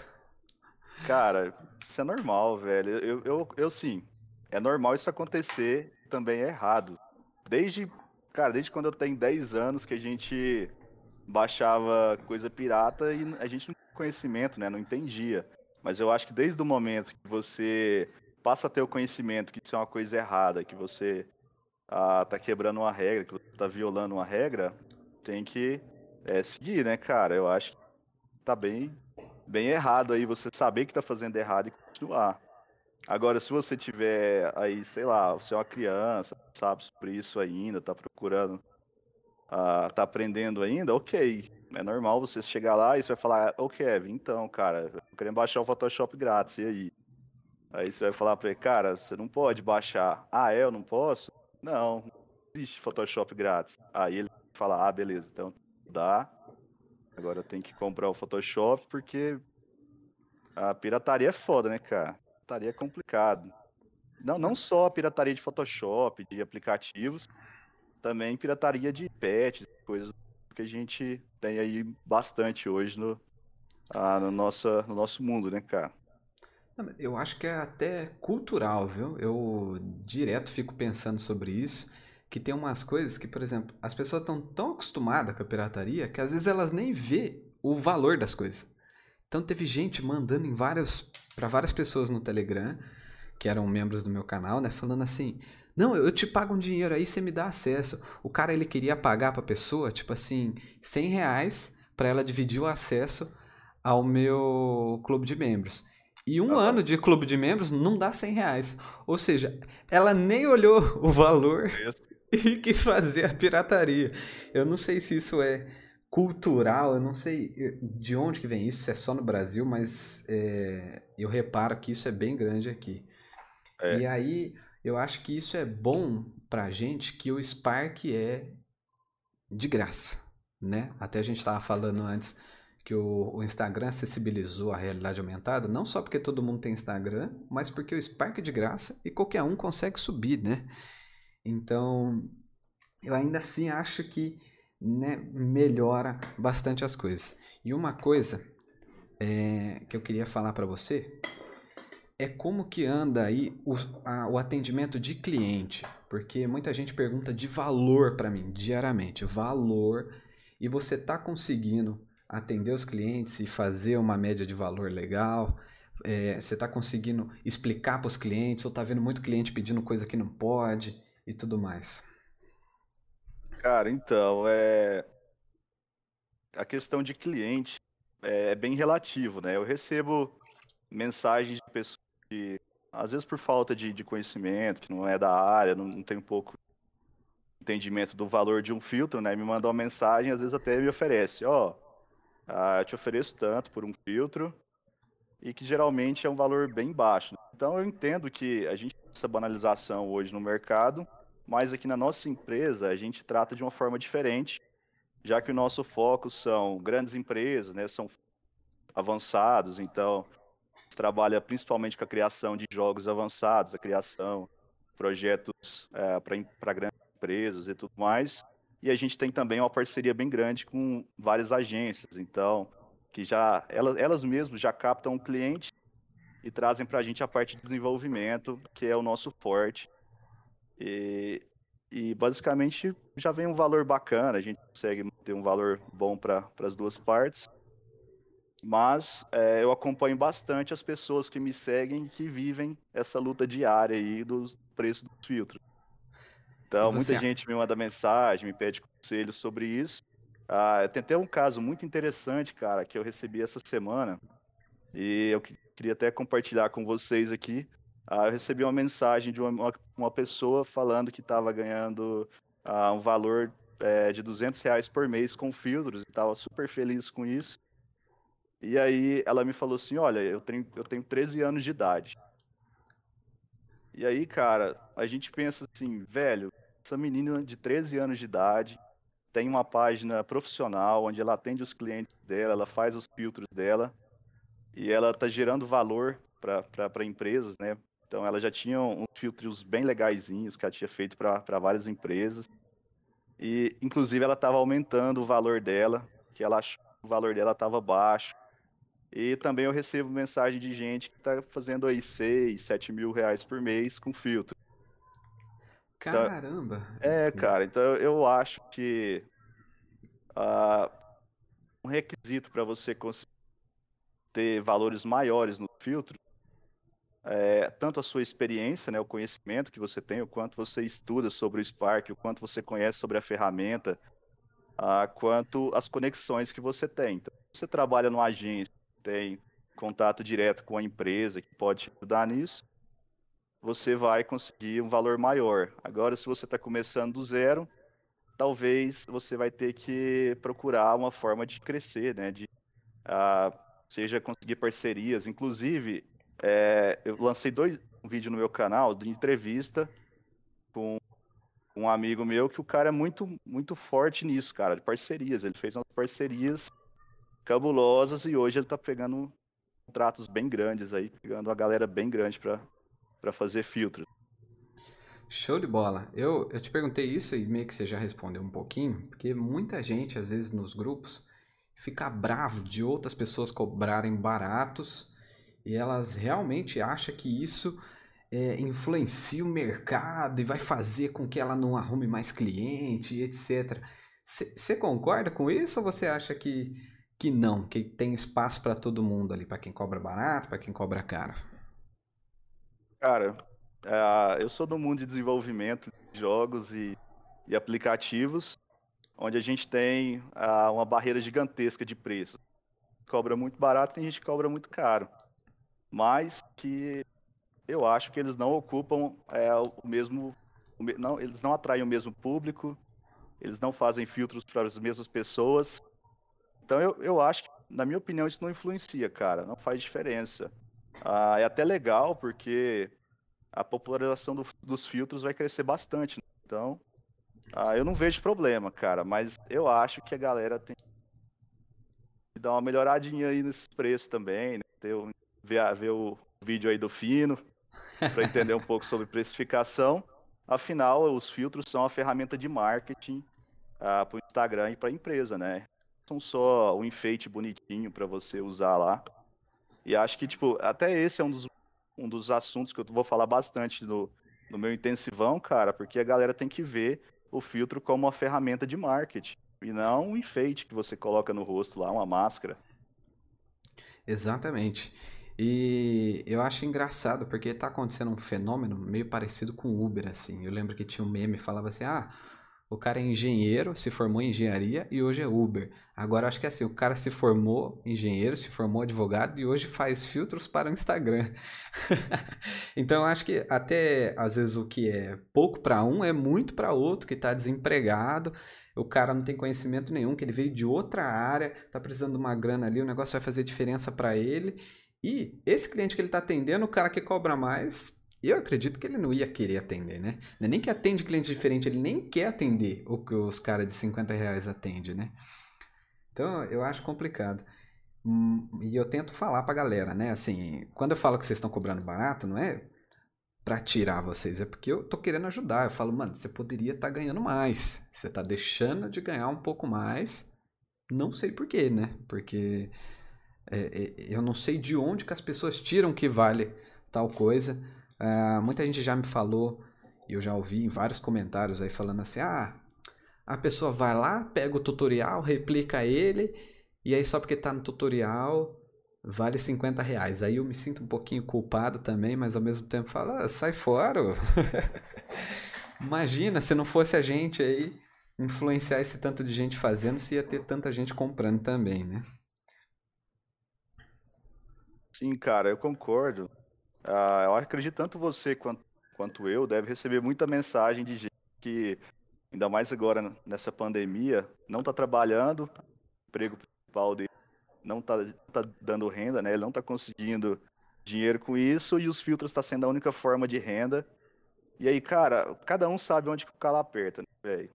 Cara, isso é normal, velho. Eu, eu, eu sim. É normal isso acontecer, também é errado. Desde, cara, desde quando eu tenho 10 anos que a gente baixava coisa pirata e a gente não tinha conhecimento, né? Não entendia. Mas eu acho que desde o momento que você passa a ter o conhecimento que isso é uma coisa errada, que você ah, tá quebrando uma regra, que você tá violando uma regra, tem que é, seguir, né, cara? Eu acho que tá bem, bem errado aí você saber que tá fazendo errado e continuar. Agora, se você tiver aí, sei lá, você é uma criança, sabe sobre isso ainda, tá procurando, uh, tá aprendendo ainda, ok. É normal você chegar lá e você vai falar, ô Kevin, então, cara, eu querendo baixar o Photoshop grátis, e aí? Aí você vai falar pra ele, cara, você não pode baixar. Ah, é, eu não posso? Não, não existe Photoshop grátis. Aí ele fala, ah, beleza, então dá, Agora eu tenho que comprar o Photoshop porque a pirataria é foda, né, cara? Pirataria é complicado. Não, não só a pirataria de Photoshop, de aplicativos, também pirataria de patches, coisas que a gente tem aí bastante hoje no, ah, no, nossa, no nosso mundo, né, cara? Eu acho que é até cultural, viu? Eu direto fico pensando sobre isso que tem umas coisas que, por exemplo, as pessoas estão tão acostumadas com a pirataria que às vezes elas nem vê o valor das coisas. Então teve gente mandando em vários para várias pessoas no Telegram que eram membros do meu canal, né, falando assim: "Não, eu te pago um dinheiro aí, você me dá acesso". O cara ele queria pagar para a pessoa, tipo assim, 100 reais para ela dividir o acesso ao meu clube de membros. E um ah, ano de clube de membros não dá 100 reais. Ou seja, ela nem olhou o valor <laughs> e quis fazer a pirataria. Eu não sei se isso é cultural, eu não sei eh, de onde que vem isso, se é só no Brasil, mas é, eu reparo que isso é bem grande aqui. É. E aí eu acho que isso é bom pra gente que o Spark é de graça, né? Até a gente estava falando antes que o, o, Instagram acessibilizou a realidade aumentada, não só porque todo mundo tem Instagram, mas porque o Spark é de graça e qualquer um consegue subir, né? Então, eu ainda assim acho que né, melhora bastante as coisas. E uma coisa é, que eu queria falar para você é como que anda aí o, a, o atendimento de cliente, porque muita gente pergunta de valor para mim diariamente, valor, e você está conseguindo atender os clientes e fazer uma média de valor legal? É, você está conseguindo explicar para os clientes ou está vendo muito cliente pedindo coisa que não pode e tudo mais? Cara, então, é... a questão de cliente é, é bem relativo, né? Eu recebo mensagens de pessoas que, às vezes por falta de, de conhecimento, que não é da área, não, não tem um pouco entendimento do valor de um filtro, né? Me mandam uma mensagem, às vezes até me oferece, ó, oh, eu te ofereço tanto por um filtro, e que geralmente é um valor bem baixo. Então eu entendo que a gente tem essa banalização hoje no mercado, mas aqui na nossa empresa a gente trata de uma forma diferente, já que o nosso foco são grandes empresas, né, são avançados, então trabalha principalmente com a criação de jogos avançados, a criação de projetos é, para grandes empresas e tudo mais. E a gente tem também uma parceria bem grande com várias agências, então que já elas, elas mesmas já captam o cliente e trazem para a gente a parte de desenvolvimento, que é o nosso forte. E, e basicamente já vem um valor bacana, a gente consegue ter um valor bom para as duas partes. Mas é, eu acompanho bastante as pessoas que me seguem que vivem essa luta diária aí dos preços dos filtros. Então, muita gente me manda mensagem, me pede conselhos sobre isso. Ah, tem até um caso muito interessante, cara, que eu recebi essa semana. E eu queria até compartilhar com vocês aqui. Ah, eu recebi uma mensagem de uma, uma pessoa falando que estava ganhando ah, um valor é, de 200 reais por mês com filtros e estava super feliz com isso. E aí ela me falou assim, olha, eu tenho, eu tenho 13 anos de idade. E aí, cara, a gente pensa assim, velho, essa menina de 13 anos de idade tem uma página profissional onde ela atende os clientes dela, ela faz os filtros dela e ela está gerando valor para empresas, né? Então ela já tinha uns filtros bem legaisinhos que ela tinha feito para várias empresas. E inclusive ela estava aumentando o valor dela, que ela achou que o valor dela estava baixo. E também eu recebo mensagem de gente que está fazendo aí 6, 7 mil reais por mês com filtro. Então, Caramba! Então, é, cara, então eu acho que uh, um requisito para você conseguir ter valores maiores no filtro é tanto a sua experiência, né, o conhecimento que você tem, o quanto você estuda sobre o Spark, o quanto você conhece sobre a ferramenta, uh, quanto as conexões que você tem. Então, você trabalha numa agência, tem contato direto com a empresa que pode te ajudar nisso, você vai conseguir um valor maior. Agora, se você está começando do zero, talvez você vai ter que procurar uma forma de crescer, né? De, uh, seja conseguir parcerias. Inclusive, é, eu lancei dois um vídeo no meu canal de entrevista com um amigo meu que o cara é muito muito forte nisso, cara, de parcerias. Ele fez umas parcerias cabulosas e hoje ele está pegando contratos bem grandes aí, pegando uma galera bem grande para fazer filtro. Show de bola. Eu, eu te perguntei isso e meio que você já respondeu um pouquinho, porque muita gente, às vezes, nos grupos, fica bravo de outras pessoas cobrarem baratos e elas realmente acham que isso é, influencia o mercado e vai fazer com que ela não arrume mais cliente, etc. Você concorda com isso ou você acha que que não, que tem espaço para todo mundo ali, para quem cobra barato, para quem cobra caro? Cara, é, eu sou do mundo de desenvolvimento de jogos e, e aplicativos, onde a gente tem uma barreira gigantesca de preço. Cobra muito barato, tem gente que cobra muito caro. Mas que eu acho que eles não ocupam é, o mesmo. Não, eles não atraem o mesmo público, eles não fazem filtros para as mesmas pessoas então eu, eu acho que, na minha opinião, isso não influencia, cara, não faz diferença. Ah, é até legal porque a popularização do, dos filtros vai crescer bastante. Né? Então, ah, eu não vejo problema, cara, mas eu acho que a galera tem que dar uma melhoradinha aí nesses preços também, né? Ter, ver, ver o vídeo aí do Fino para <laughs> entender um pouco sobre precificação. Afinal, os filtros são uma ferramenta de marketing ah, para o Instagram e para a empresa, né? São só um enfeite bonitinho para você usar lá. E acho que, tipo, até esse é um dos um dos assuntos que eu vou falar bastante no, no meu intensivão, cara, porque a galera tem que ver o filtro como uma ferramenta de marketing e não um enfeite que você coloca no rosto lá, uma máscara. Exatamente. E eu acho engraçado porque tá acontecendo um fenômeno meio parecido com o Uber, assim. Eu lembro que tinha um meme que falava assim: ah, o cara é engenheiro, se formou em engenharia e hoje é Uber. Agora acho que é assim, o cara se formou engenheiro, se formou advogado e hoje faz filtros para o Instagram. <laughs> então acho que até às vezes o que é pouco para um é muito para outro que está desempregado. O cara não tem conhecimento nenhum, que ele veio de outra área, tá precisando de uma grana ali, o negócio vai fazer diferença para ele. E esse cliente que ele está atendendo, o cara que cobra mais, eu acredito que ele não ia querer atender, né? É nem que atende cliente diferente, ele nem quer atender o que os caras de 50 reais atendem, né? Então eu acho complicado. Hum, e eu tento falar pra galera, né? Assim, quando eu falo que vocês estão cobrando barato, não é para tirar vocês, é porque eu tô querendo ajudar. Eu falo, mano, você poderia estar tá ganhando mais. Você tá deixando de ganhar um pouco mais. Não sei porquê, né? Porque é, é, eu não sei de onde que as pessoas tiram que vale tal coisa. Uh, muita gente já me falou, e eu já ouvi em vários comentários aí falando assim: ah, a pessoa vai lá, pega o tutorial, replica ele, e aí só porque tá no tutorial vale 50 reais. Aí eu me sinto um pouquinho culpado também, mas ao mesmo tempo falo: ah, sai fora. <laughs> Imagina se não fosse a gente aí influenciar esse tanto de gente fazendo, se ia ter tanta gente comprando também, né? Sim, cara, eu concordo. Uh, eu acredito tanto você quanto, quanto eu deve receber muita mensagem de gente que, ainda mais agora nessa pandemia, não está trabalhando, o emprego principal dele não está tá dando renda, né? Ele não está conseguindo dinheiro com isso e os filtros está sendo a única forma de renda. E aí, cara, cada um sabe onde o calo aperta, né, velho?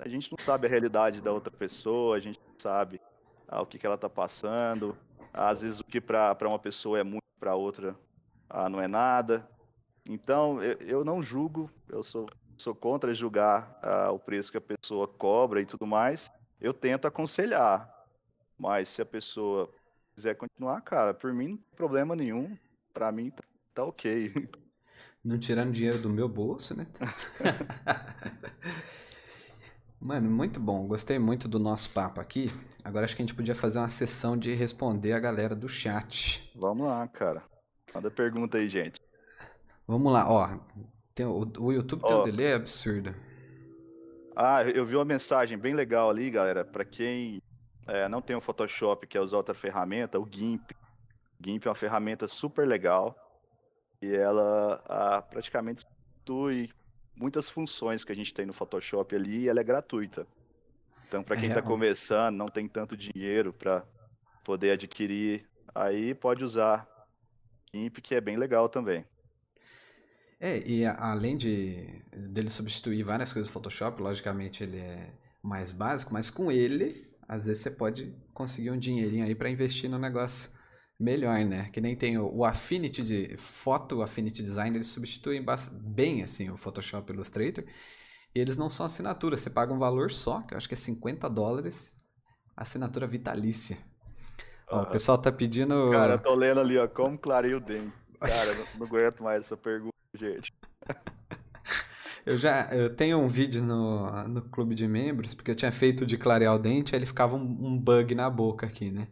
a gente não sabe a realidade da outra pessoa, a gente não sabe ah, o que, que ela está passando. Às vezes o que para uma pessoa é muito, para outra ah, não é nada. Então, eu, eu não julgo, eu sou, sou contra julgar ah, o preço que a pessoa cobra e tudo mais. Eu tento aconselhar, mas se a pessoa quiser continuar, cara, por mim não tem problema nenhum. Para mim tá, tá ok. Não tirando dinheiro do meu bolso, né? <laughs> Mano, muito bom. Gostei muito do nosso papo aqui. Agora acho que a gente podia fazer uma sessão de responder a galera do chat. Vamos lá, cara. Manda pergunta aí, gente. Vamos lá, ó. Tem, o, o YouTube tem um delay absurdo. Ah, eu vi uma mensagem bem legal ali, galera. Para quem é, não tem o Photoshop, quer usar outra ferramenta, o GIMP. GIMP é uma ferramenta super legal e ela ah, praticamente substitui muitas funções que a gente tem no Photoshop ali e ela é gratuita. Então, para quem está é, começando, não tem tanto dinheiro para poder adquirir, aí pode usar GIMP, que é bem legal também. É, e além de dele substituir várias coisas do Photoshop, logicamente ele é mais básico, mas com ele, às vezes você pode conseguir um dinheirinho aí para investir no negócio melhor, né? Que nem tem o, o Affinity de foto, o Affinity Design, eles substituem bem assim o Photoshop Illustrator. E eles não são assinatura, você paga um valor só, que eu acho que é 50 dólares, assinatura vitalícia. Ó, o pessoal tá pedindo. Cara, eu tô lendo ali, ó, como clarei o dente. <laughs> Cara, não, não aguento mais essa pergunta, gente. Eu já eu tenho um vídeo no, no clube de membros, porque eu tinha feito de clarear o dente, aí ele ficava um, um bug na boca aqui, né?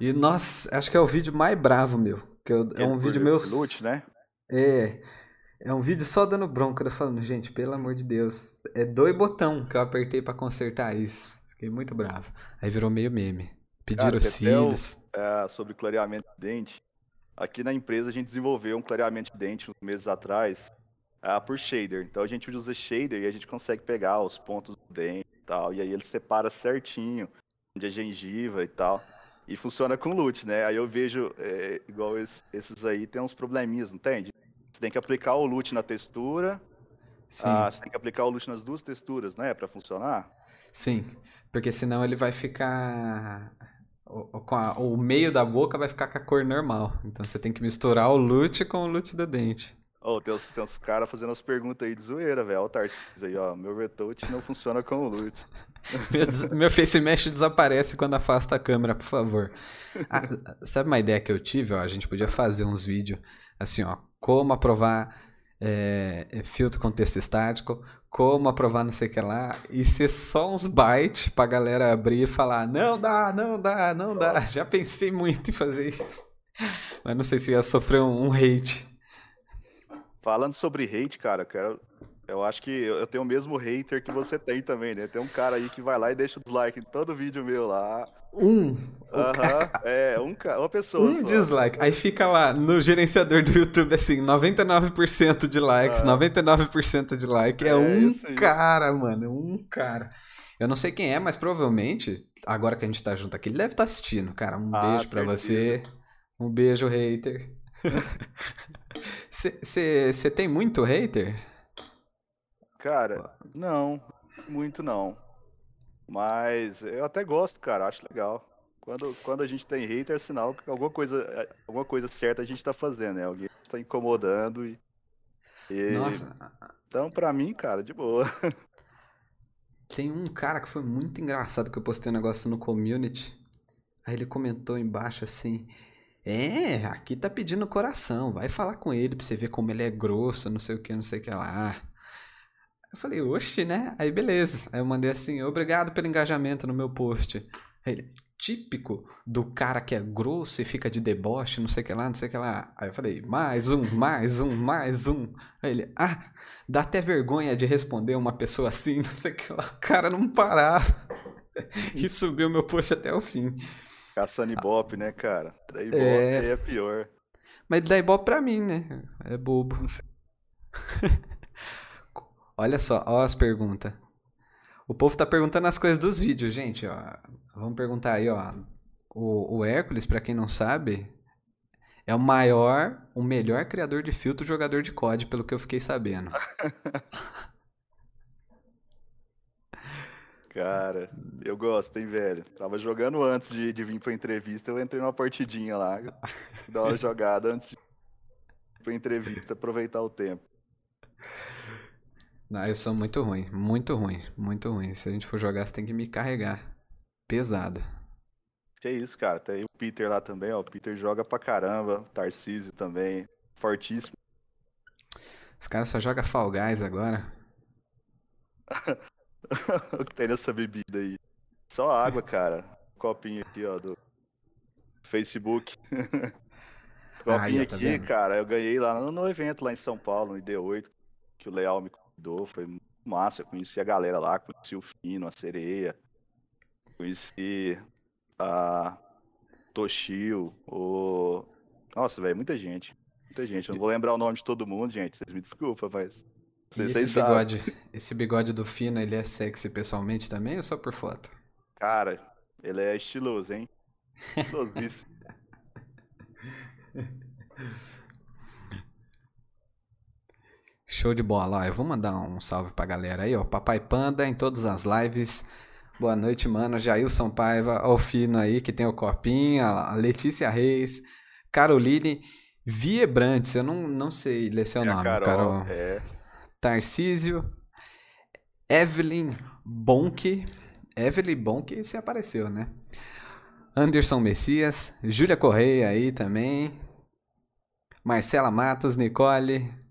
E, nossa, acho que é o vídeo mais bravo meu. Que eu, é, é um vídeo meu. Lute, né? É. É um vídeo só dando bronca, eu falando, gente, pelo amor de Deus. É dois botão que eu apertei para consertar isso. Fiquei muito bravo. Aí virou meio meme. Pediram cílios. É, sobre clareamento de dente. Aqui na empresa a gente desenvolveu um clareamento de dente uns meses atrás uh, por shader. Então a gente usa shader e a gente consegue pegar os pontos do dente e tal. E aí ele separa certinho onde é gengiva e tal. E funciona com loot, né? Aí eu vejo, é, igual esses aí, tem uns probleminhas, entende? Você tem que aplicar o loot na textura. Sim. Ah, você tem que aplicar o loot nas duas texturas, né? Pra funcionar. Sim, porque senão ele vai ficar. O, a, o meio da boca vai ficar com a cor normal. Então você tem que misturar o loot com o loot do dente. Oh, tem uns, uns caras fazendo as perguntas aí de zoeira, velho. Olha o Tarcísio aí, ó. Meu retouch não funciona com o loot. <laughs> meu, meu face mesh desaparece quando afasta a câmera, por favor. Ah, sabe uma ideia que eu tive? Ó, a gente podia fazer uns vídeos assim, ó. Como aprovar é, filtro contexto estático, como aprovar não sei o que lá, e ser só uns bytes pra galera abrir e falar: não dá, não dá, não dá. Já pensei muito em fazer isso. Mas não sei se ia sofrer um, um hate. Falando sobre hate, cara, quero eu acho que eu tenho o mesmo hater que você tem também, né? Tem um cara aí que vai lá e deixa o dislike em todo vídeo meu lá. Um. Aham, é, um, uma pessoa. Um só. dislike. Aí fica lá no gerenciador do YouTube assim, 99% de likes, ah. 99% de like. É, é um cara, mano, um cara. Eu não sei quem é, mas provavelmente, agora que a gente tá junto aqui, ele deve estar tá assistindo. Cara, um ah, beijo para você. Um beijo, hater. <laughs> Você tem muito hater? Cara, não, muito não. Mas eu até gosto, cara, acho legal. Quando, quando a gente tem hater, é sinal que alguma coisa, é, alguma coisa certa a gente tá fazendo, né? Alguém tá incomodando e. e... Nossa. Então, pra mim, cara, de boa. <laughs> Tem um cara que foi muito engraçado que eu postei um negócio no community. Aí ele comentou embaixo assim: É, aqui tá pedindo coração, vai falar com ele pra você ver como ele é grosso, não sei o que, não sei o que lá. Eu falei, oxe, né? Aí beleza. Aí eu mandei assim, obrigado pelo engajamento no meu post. Aí ele, típico do cara que é grosso e fica de deboche, não sei o que lá, não sei o que lá. Aí eu falei, mais um, mais um, mais um. Aí ele, ah, dá até vergonha de responder uma pessoa assim, <laughs> não sei o que lá. O cara não parava. <laughs> e subiu meu post até o fim. Caçando ibope, né, cara? Daí ibope é... é pior. Mas dá ibope pra mim, né? É bobo. <laughs> Olha só, ó as perguntas. O povo tá perguntando as coisas dos vídeos, gente, ó. Vamos perguntar aí, ó. O, o Hércules, para quem não sabe, é o maior, o melhor criador de filtro jogador de COD, pelo que eu fiquei sabendo. <laughs> Cara, eu gosto, hein, velho. Tava jogando antes de, de vir pra entrevista, eu entrei numa partidinha lá, <laughs> dar uma jogada antes de ir pra entrevista, aproveitar o tempo. Não, eu sou muito ruim, muito ruim, muito ruim. Se a gente for jogar, você tem que me carregar. Pesado. Que isso, cara. Tem o Peter lá também, ó. O Peter joga pra caramba. O Tarcísio também. Fortíssimo. Os caras só jogam Fall Guys agora. o <laughs> que tem nessa bebida aí? Só água, <laughs> cara. copinho aqui, ó, do Facebook. <laughs> copinho ah, tá aqui, vendo? cara, eu ganhei lá no evento lá em São Paulo, no ID8, que o Leal me convidou, foi massa. Eu conheci a galera lá, conheci o Fino, a Sereia, conheci a Toshio, o. Nossa, velho, muita gente. Muita gente. Eu não vou lembrar o nome de todo mundo, gente. Vocês me desculpam, mas. Vocês, esse bigode, esse bigode do Fino, ele é sexy pessoalmente também ou só por foto? Cara, ele é estiloso, hein? Estilosíssimo. <laughs> Show de bola. Ó, eu vou mandar um salve pra galera aí, ó. Papai Panda em todas as lives. Boa noite, mano. Jailson Paiva, Alfino aí, que tem o copinho. A Letícia Reis, Caroline Viebrantes. Eu não, não sei ler seu é nome, Carol. Carol. É. Tarcísio. Evelyn Bonk. Evelyn Bonk, você apareceu, né? Anderson Messias. Júlia Correia aí também. Marcela Matos, Nicole.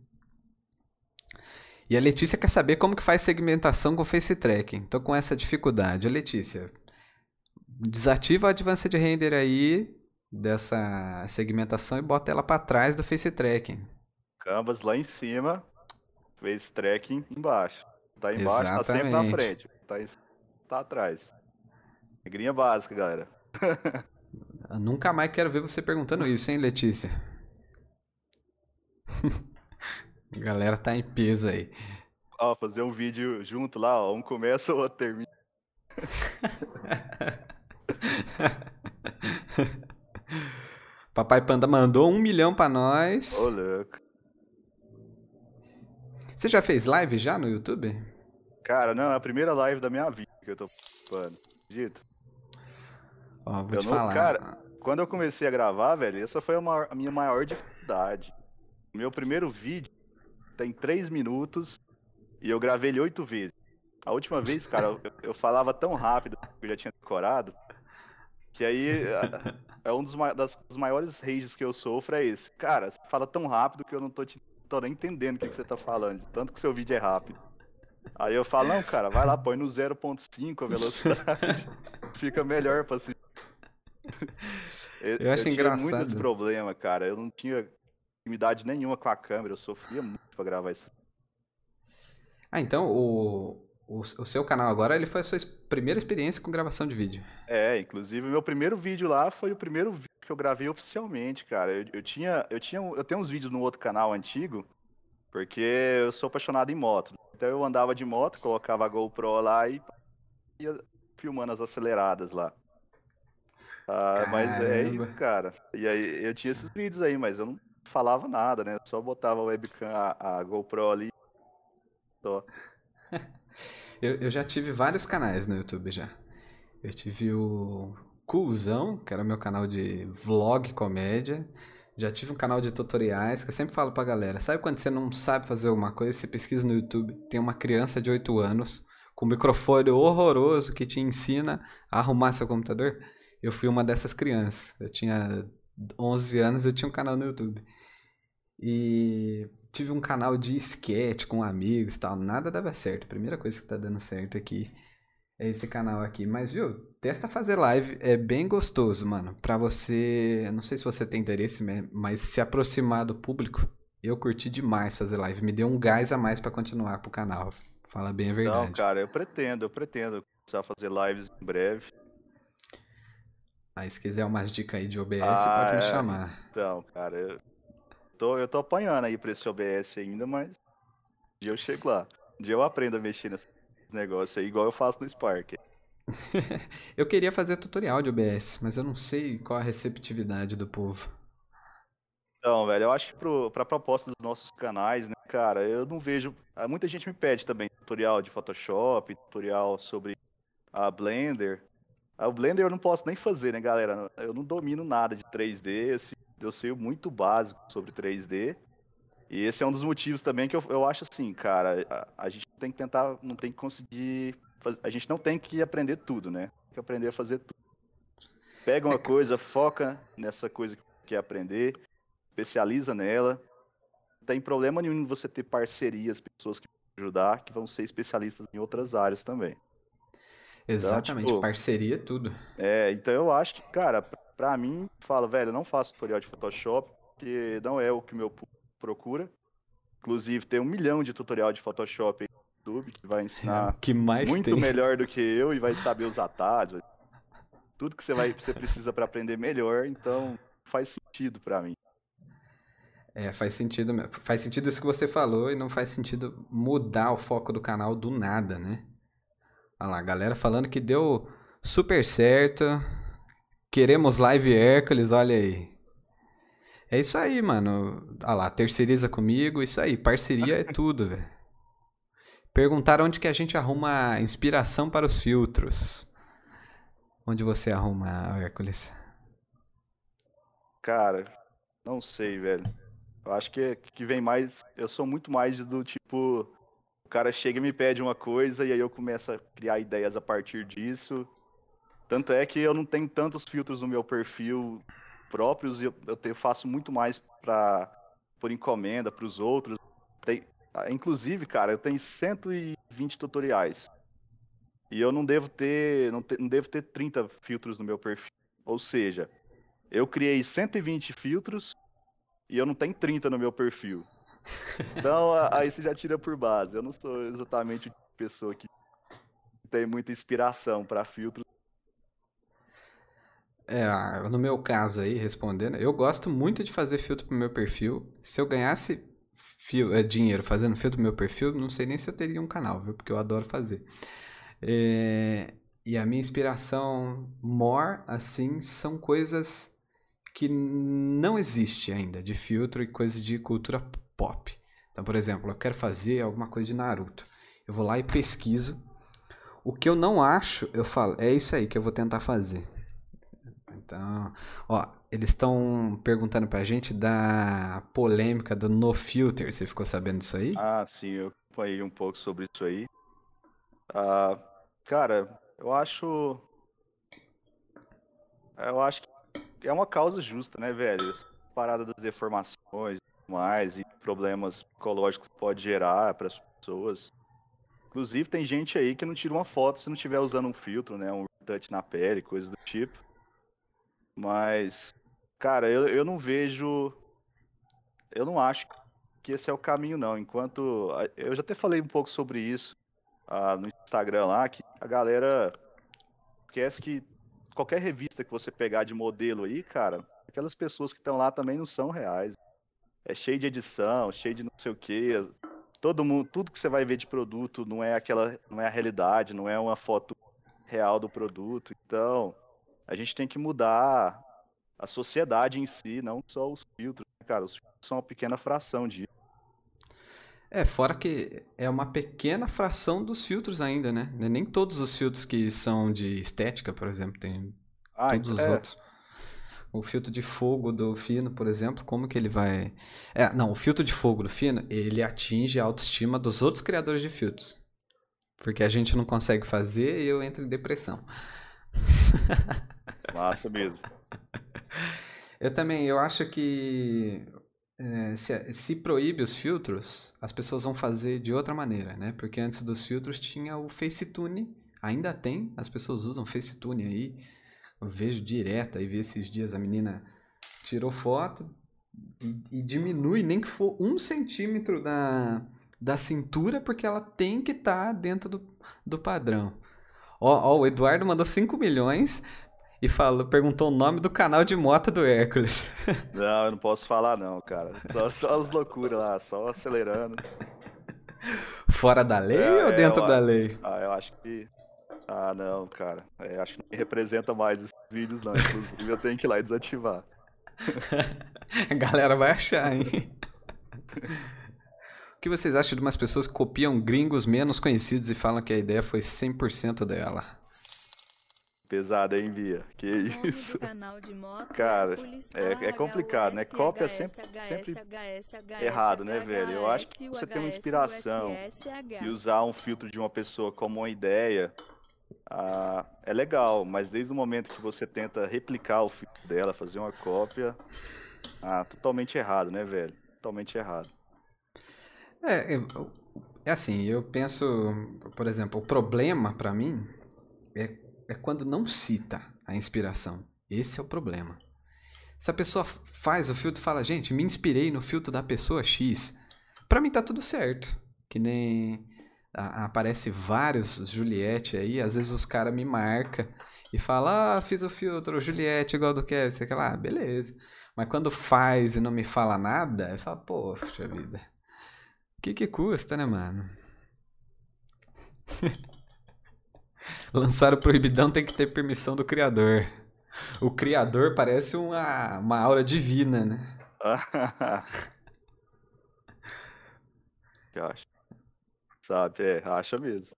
E a Letícia quer saber como que faz segmentação com face tracking. Tô com essa dificuldade. Letícia, desativa o Advanced Render aí dessa segmentação e bota ela para trás do face tracking. Canvas lá em cima, face tracking embaixo. Tá embaixo, Exatamente. tá sempre na frente. Tá, em... tá atrás. Regrinha básica, galera. <laughs> nunca mais quero ver você perguntando isso, hein, Letícia? <laughs> A galera tá em peso aí. Ó, fazer um vídeo junto lá, ó. Um começa, o outro termina. <laughs> Papai Panda mandou um milhão pra nós. Ô, louco. Você já fez live já no YouTube? Cara, não, é a primeira live da minha vida que eu tô participando. Acredita? Ó, vou eu te não, falar. Cara, quando eu comecei a gravar, velho, essa foi a, maior, a minha maior dificuldade. Meu primeiro vídeo tem 3 minutos e eu gravei ele 8 vezes. A última vez, cara, eu, eu falava tão rápido que eu já tinha decorado, que aí é um dos, das, dos maiores rages que eu sofro é esse. Cara, você fala tão rápido que eu não tô, te, tô nem entendendo o que, que você tá falando, tanto que seu vídeo é rápido. Aí eu falo, não, cara, vai lá, põe no 0.5 a velocidade. <laughs> Fica melhor pra assistir. Eu, eu acho eu engraçado. Tinha muito problema, cara. Eu não tinha intimidade nenhuma com a câmera, eu sofria muito pra gravar isso. Ah, então o, o, o, seu canal agora ele foi a sua primeira experiência com gravação de vídeo. É, inclusive o meu primeiro vídeo lá foi o primeiro vídeo que eu gravei oficialmente, cara. Eu, eu, tinha, eu tinha, eu tenho uns vídeos no outro canal antigo, porque eu sou apaixonado em moto. Então eu andava de moto, colocava a GoPro lá e ia filmando as aceleradas lá. Ah, mas é isso, cara. E aí eu tinha esses vídeos aí, mas eu não falava nada, né? Só botava a webcam, a, a GoPro ali. Só. <laughs> eu, eu já tive vários canais no YouTube já. Eu tive o Coolzão, que era meu canal de vlog comédia. Já tive um canal de tutoriais que eu sempre falo pra galera. Sabe quando você não sabe fazer alguma coisa, você pesquisa no YouTube, tem uma criança de 8 anos com um microfone horroroso que te ensina a arrumar seu computador? Eu fui uma dessas crianças. Eu tinha 11 anos, eu tinha um canal no YouTube. E tive um canal de sketch com amigos e tal. Nada dava certo. A primeira coisa que tá dando certo aqui é esse canal aqui. Mas, viu, testa fazer live. É bem gostoso, mano. Pra você. Não sei se você tem interesse, mas se aproximar do público. Eu curti demais fazer live. Me deu um gás a mais para continuar pro canal. Fala bem a verdade. Não, cara, eu pretendo, eu pretendo começar a fazer lives em breve. Aí, se quiser umas dicas aí de OBS, ah, pode me é. chamar. Então, cara, eu tô, eu tô apanhando aí pra esse OBS ainda, mas um dia eu chego lá. Um dia eu aprendo a mexer nesse negócio aí, igual eu faço no Spark. <laughs> eu queria fazer tutorial de OBS, mas eu não sei qual a receptividade do povo. Então, velho, eu acho que pro, pra proposta dos nossos canais, né, cara, eu não vejo. Ah, muita gente me pede também tutorial de Photoshop, tutorial sobre a Blender. Ah, o Blender eu não posso nem fazer, né, galera? Eu não domino nada de 3D, assim, eu sei muito básico sobre 3D. E esse é um dos motivos também que eu, eu acho assim, cara, a, a gente tem que tentar, não tem que conseguir, faz, a gente não tem que aprender tudo, né? Tem que aprender a fazer tudo. Pega uma coisa, foca nessa coisa que quer aprender, especializa nela. Não tem problema nenhum você ter parcerias, pessoas que vão ajudar, que vão ser especialistas em outras áreas também. Exatamente, então, tipo, parceria é tudo. É, então eu acho que, cara, pra mim, fala, velho, eu não faço tutorial de Photoshop, porque não é o que o meu público procura. Inclusive, tem um milhão de tutorial de Photoshop no YouTube que vai ensinar é, que mais muito tem. melhor do que eu e vai saber os atalhos. Tudo que você, vai, você precisa para aprender melhor, então faz sentido para mim. É, faz sentido, faz sentido isso que você falou e não faz sentido mudar o foco do canal do nada, né? Olha lá, galera falando que deu super certo. Queremos live Hércules, olha aí. É isso aí, mano. Olha lá, terceiriza comigo, isso aí, parceria é tudo, <laughs> velho. Perguntaram onde que a gente arruma inspiração para os filtros. Onde você arruma, Hércules? Cara, não sei, velho. Eu acho que, que vem mais. Eu sou muito mais do tipo. Cara chega e me pede uma coisa e aí eu começo a criar ideias a partir disso. Tanto é que eu não tenho tantos filtros no meu perfil próprios e eu, eu te, faço muito mais pra, por encomenda para os outros. Tem, inclusive, cara, eu tenho 120 tutoriais. E eu não devo ter. Não, te, não devo ter 30 filtros no meu perfil. Ou seja, eu criei 120 filtros e eu não tenho 30 no meu perfil. Então, aí você já tira por base. Eu não sou exatamente a pessoa que tem muita inspiração para filtros. É, no meu caso aí, respondendo, eu gosto muito de fazer filtro pro meu perfil. Se eu ganhasse fio, é, dinheiro fazendo filtro pro meu perfil, não sei nem se eu teria um canal, viu? Porque eu adoro fazer. É, e a minha inspiração more, assim, são coisas que não existe ainda de filtro e coisas de cultura pop. Então, por exemplo, eu quero fazer alguma coisa de Naruto. Eu vou lá e pesquiso. O que eu não acho, eu falo, é isso aí que eu vou tentar fazer. Então, ó, eles estão perguntando pra gente da polêmica do no filter. Você ficou sabendo disso aí? Ah, sim, eu falei um pouco sobre isso aí. Ah, cara, eu acho. Eu acho que é uma causa justa, né, velho? Essa Parada das deformações mais, e problemas psicológicos pode gerar para as pessoas. Inclusive, tem gente aí que não tira uma foto se não estiver usando um filtro, né? Um touch na pele, coisas do tipo. Mas, cara, eu, eu não vejo. Eu não acho que esse é o caminho, não. Enquanto. Eu já até falei um pouco sobre isso ah, no Instagram lá, que a galera esquece que qualquer revista que você pegar de modelo aí, cara, aquelas pessoas que estão lá também não são reais. É cheio de edição, cheio de não sei o quê. Todo mundo, tudo que você vai ver de produto não é aquela, não é a realidade, não é uma foto real do produto. Então, a gente tem que mudar a sociedade em si, não só os filtros, né, cara. Os filtros são uma pequena fração disso. É, fora que é uma pequena fração dos filtros ainda, né? Nem todos os filtros que são de estética, por exemplo, tem ah, todos os é. outros. O filtro de fogo do fino, por exemplo, como que ele vai. É, não, o filtro de fogo do fino, ele atinge a autoestima dos outros criadores de filtros. Porque a gente não consegue fazer e eu entro em depressão. <laughs> Massa mesmo. Eu também, eu acho que é, se, se, proíbe os filtros, as pessoas vão fazer de outra maneira, né? Porque antes dos filtros tinha o FaceTune, ainda tem, as pessoas usam FaceTune aí. Eu vejo direto, aí vi esses dias a menina tirou foto e, e diminui, nem que for um centímetro da, da cintura, porque ela tem que estar tá dentro do, do padrão. Ó, ó, o Eduardo mandou 5 milhões e falou, perguntou o nome do canal de moto do Hércules. <laughs> Não, eu não posso falar não, cara. Só, só as loucuras lá, só acelerando. Fora da lei é, ou é, dentro da lei? Ah, eu acho que. Ah, não, cara. É, acho que não me representa mais esses vídeos, não. Inclusive, eu tenho que ir lá e desativar. <laughs> A galera vai achar, hein? O que vocês acham de umas pessoas que copiam gringos menos conhecidos e falam que a ideia foi 100% dela? Pesada, hein, Via? Que isso. Cara, é, é complicado, né? Cópia é sempre, sempre errado, né, velho? Eu acho que você tem uma inspiração e usar um filtro de uma pessoa como uma ideia ah, é legal, mas desde o momento que você tenta replicar o filtro dela, fazer uma cópia, ah, totalmente errado, né, velho? Totalmente errado. É, é assim, eu penso, por exemplo, o problema para mim é é quando não cita a inspiração. Esse é o problema. Se a pessoa faz o filtro e fala, gente, me inspirei no filtro da pessoa X, para mim tá tudo certo. Que nem aparece vários Juliette aí, às vezes os caras me marcam e falam, ah, fiz o filtro Juliette igual do que, sei lá, beleza. Mas quando faz e não me fala nada, eu falo, poxa vida. O que que custa, né, mano? <laughs> Lançar o Proibidão tem que ter permissão do criador. O criador parece uma, uma aura divina, né? <laughs> Eu acho. Sabe, é, acha mesmo.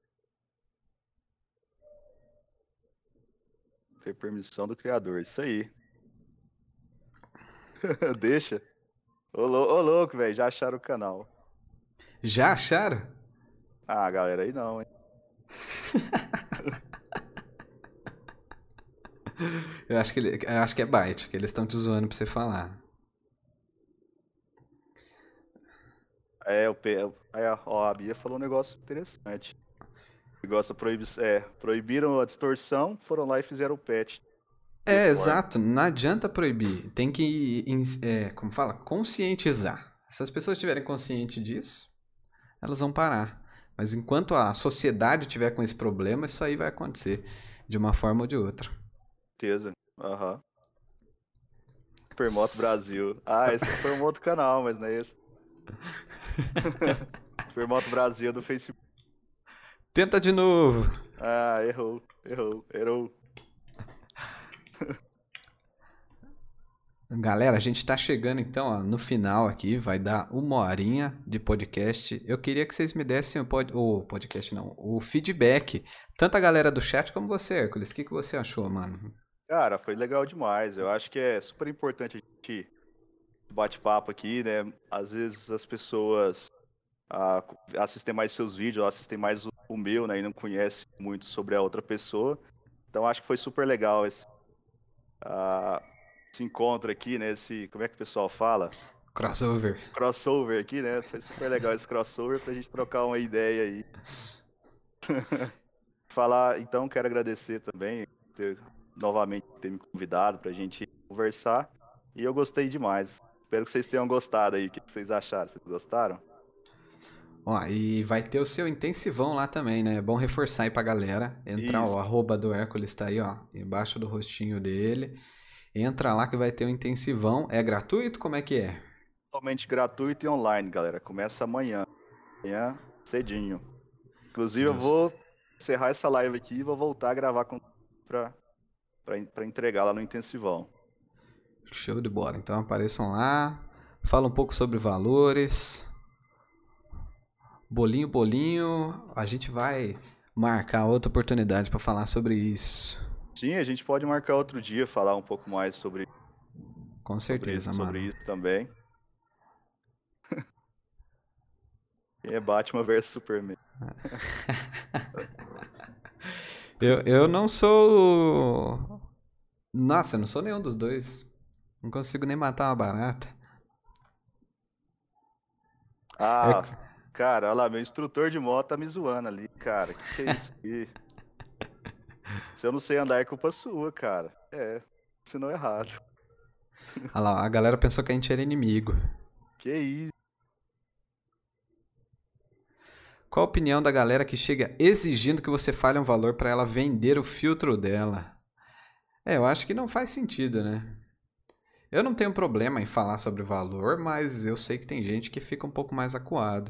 Ter permissão do criador, isso aí. <laughs> Deixa. Ô, ô louco, velho, já acharam o canal. Já acharam? Ah, galera, aí não, hein? <laughs> eu acho que ele, eu acho que é byte, que eles estão te zoando pra você falar. É, o é, ó, a Bia falou um negócio interessante. Negócio proib, é, proibiram a distorção, foram lá e fizeram o patch. É, exato. Não adianta proibir. Tem que, é, como fala, conscientizar. Se as pessoas estiverem conscientes disso, elas vão parar. Mas enquanto a sociedade tiver com esse problema, isso aí vai acontecer de uma forma ou de outra certeza. Aham. Uhum. Supermoto Brasil. Ah, esse foi um outro canal, mas não é esse. <laughs> Supermoto Brasil do Facebook. Tenta de novo. Ah, errou, errou, errou. <laughs> Galera, a gente está chegando então ó, no final aqui, vai dar uma horinha de podcast. Eu queria que vocês me dessem o, pod... o podcast, não, o feedback. Tanto a galera do chat como você, Hércules. O que, que você achou, mano? Cara, foi legal demais. Eu acho que é super importante a gente bate-papo aqui, né? Às vezes as pessoas ah, assistem mais seus vídeos, assistem mais o, o meu, né, e não conhece muito sobre a outra pessoa. Então acho que foi super legal esse, uh, esse encontro aqui, né? Esse, como é que o pessoal fala? Crossover. Crossover aqui, né? Foi super legal esse crossover pra gente trocar uma ideia aí. <laughs> Falar, então, quero agradecer também ter, novamente ter me convidado pra gente conversar. E eu gostei demais. Espero que vocês tenham gostado aí. O que vocês acharam? Vocês gostaram? Ó, e vai ter o seu intensivão lá também, né? É bom reforçar aí pra galera. Entrar, Isso. o arroba do Hércules tá aí, ó, embaixo do rostinho dele. Entra lá que vai ter o intensivão. É gratuito? Como é que é? Totalmente gratuito e online, galera. Começa amanhã. Amanhã, cedinho. Inclusive, Deus. eu vou encerrar essa live aqui e vou voltar a gravar com... pra, pra, pra entregar lá no intensivão. Show de bola. Então apareçam lá. Fala um pouco sobre valores. Bolinho, bolinho. A gente vai marcar outra oportunidade para falar sobre isso. Sim, a gente pode marcar outro dia, falar um pouco mais sobre. Com certeza, sobre isso, mano. Sobre isso também. <laughs> É Batman versus Superman? <laughs> eu, eu não sou. Nossa, eu não sou nenhum dos dois. Não consigo nem matar uma barata. Ah, é... cara, olha lá, meu instrutor de moto tá me zoando ali, cara. Que que é isso aqui? <laughs> Se eu não sei andar, é culpa sua, cara. É, se não é errado. Olha lá, a galera pensou que a gente era inimigo. Que isso? Qual a opinião da galera que chega exigindo que você fale um valor para ela vender o filtro dela? É, eu acho que não faz sentido, né? Eu não tenho problema em falar sobre valor, mas eu sei que tem gente que fica um pouco mais acuado.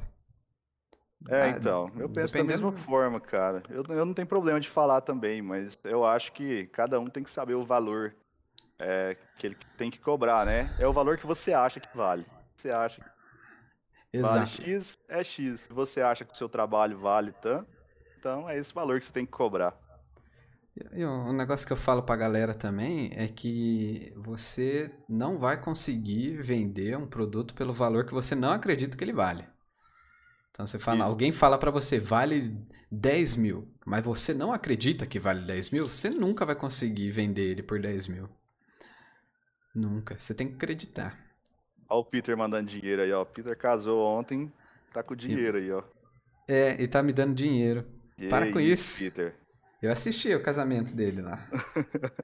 É, ah, então, eu penso Dependendo... da mesma forma, cara. Eu, eu não tenho problema de falar também, mas eu acho que cada um tem que saber o valor é, que ele tem que cobrar, né? É o valor que você acha que vale. Você acha que Exato. vale X, é X. Se você acha que o seu trabalho vale tanto, então é esse valor que você tem que cobrar. E um negócio que eu falo pra galera também é que você não vai conseguir vender um produto pelo valor que você não acredita que ele vale. Então você fala, Isso. alguém fala para você, vale 10 mil, mas você não acredita que vale 10 mil, você nunca vai conseguir vender ele por 10 mil. Nunca. Você tem que acreditar. Olha o Peter mandando dinheiro aí, ó. O Peter casou ontem, tá com dinheiro e... aí, ó. É, e tá me dando dinheiro. E Para com isso. Peter. Eu assisti o casamento dele lá. <laughs>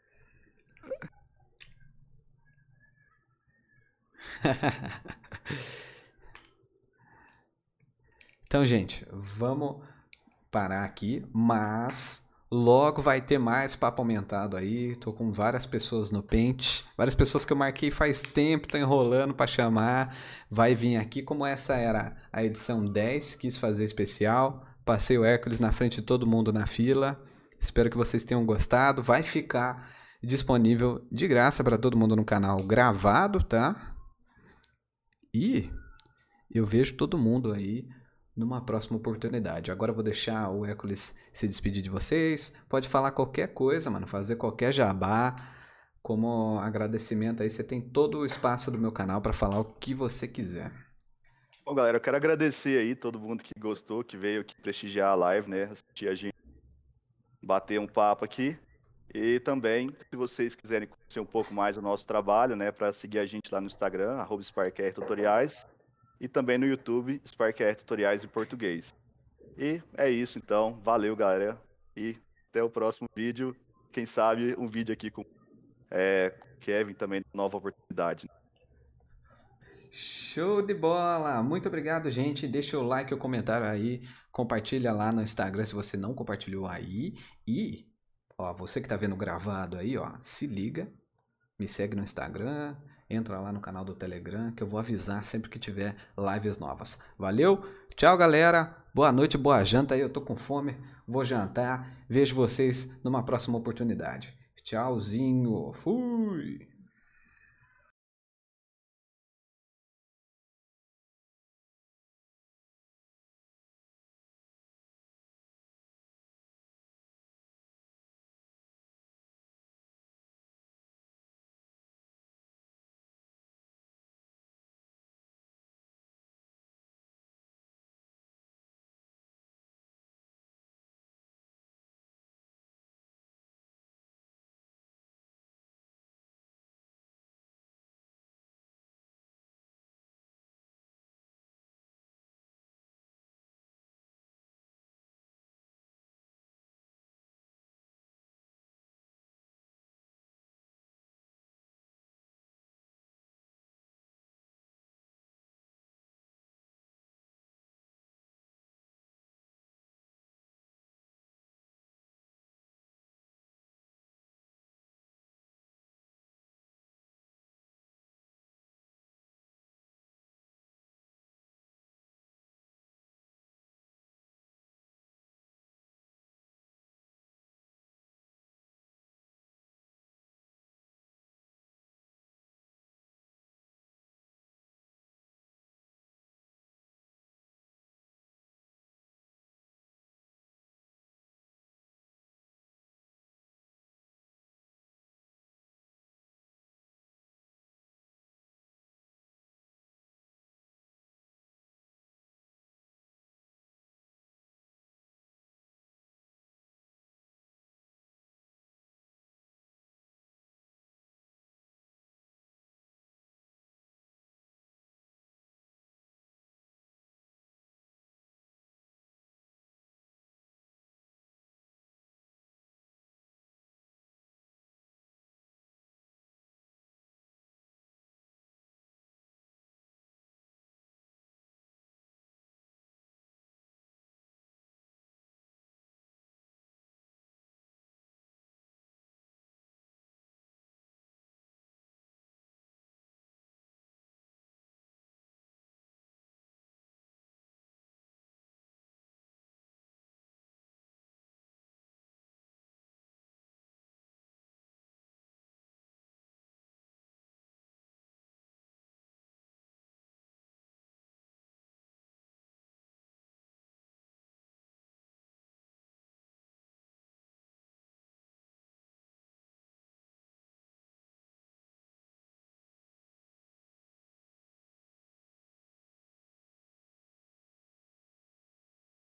então, gente, vamos parar aqui, mas logo vai ter mais papo aumentado aí. Tô com várias pessoas no pente, várias pessoas que eu marquei faz tempo, tô enrolando para chamar. Vai vir aqui, como essa era a edição 10, quis fazer especial. Passei o Hércules na frente de todo mundo na fila. Espero que vocês tenham gostado. Vai ficar disponível de graça para todo mundo no canal gravado, tá? E eu vejo todo mundo aí numa próxima oportunidade. Agora eu vou deixar o Hércules se despedir de vocês. Pode falar qualquer coisa, mano, fazer qualquer jabá. Como agradecimento aí, você tem todo o espaço do meu canal para falar o que você quiser. Bom, galera, eu quero agradecer aí todo mundo que gostou, que veio aqui prestigiar a live, né? Assistir a gente bater um papo aqui. E também, se vocês quiserem conhecer um pouco mais do nosso trabalho, né, para seguir a gente lá no Instagram, arroba Tutoriais, e também no YouTube, SparkR Tutoriais em Português. E é isso, então. Valeu, galera. E até o próximo vídeo. Quem sabe um vídeo aqui com é, Kevin também, nova oportunidade. Show de bola! Muito obrigado, gente. Deixa o like, o comentário aí, compartilha lá no Instagram se você não compartilhou aí. E, ó, você que tá vendo gravado aí, ó, se liga, me segue no Instagram, entra lá no canal do Telegram que eu vou avisar sempre que tiver lives novas. Valeu? Tchau, galera. Boa noite, boa janta aí. Eu tô com fome, vou jantar. Vejo vocês numa próxima oportunidade. Tchauzinho. Fui.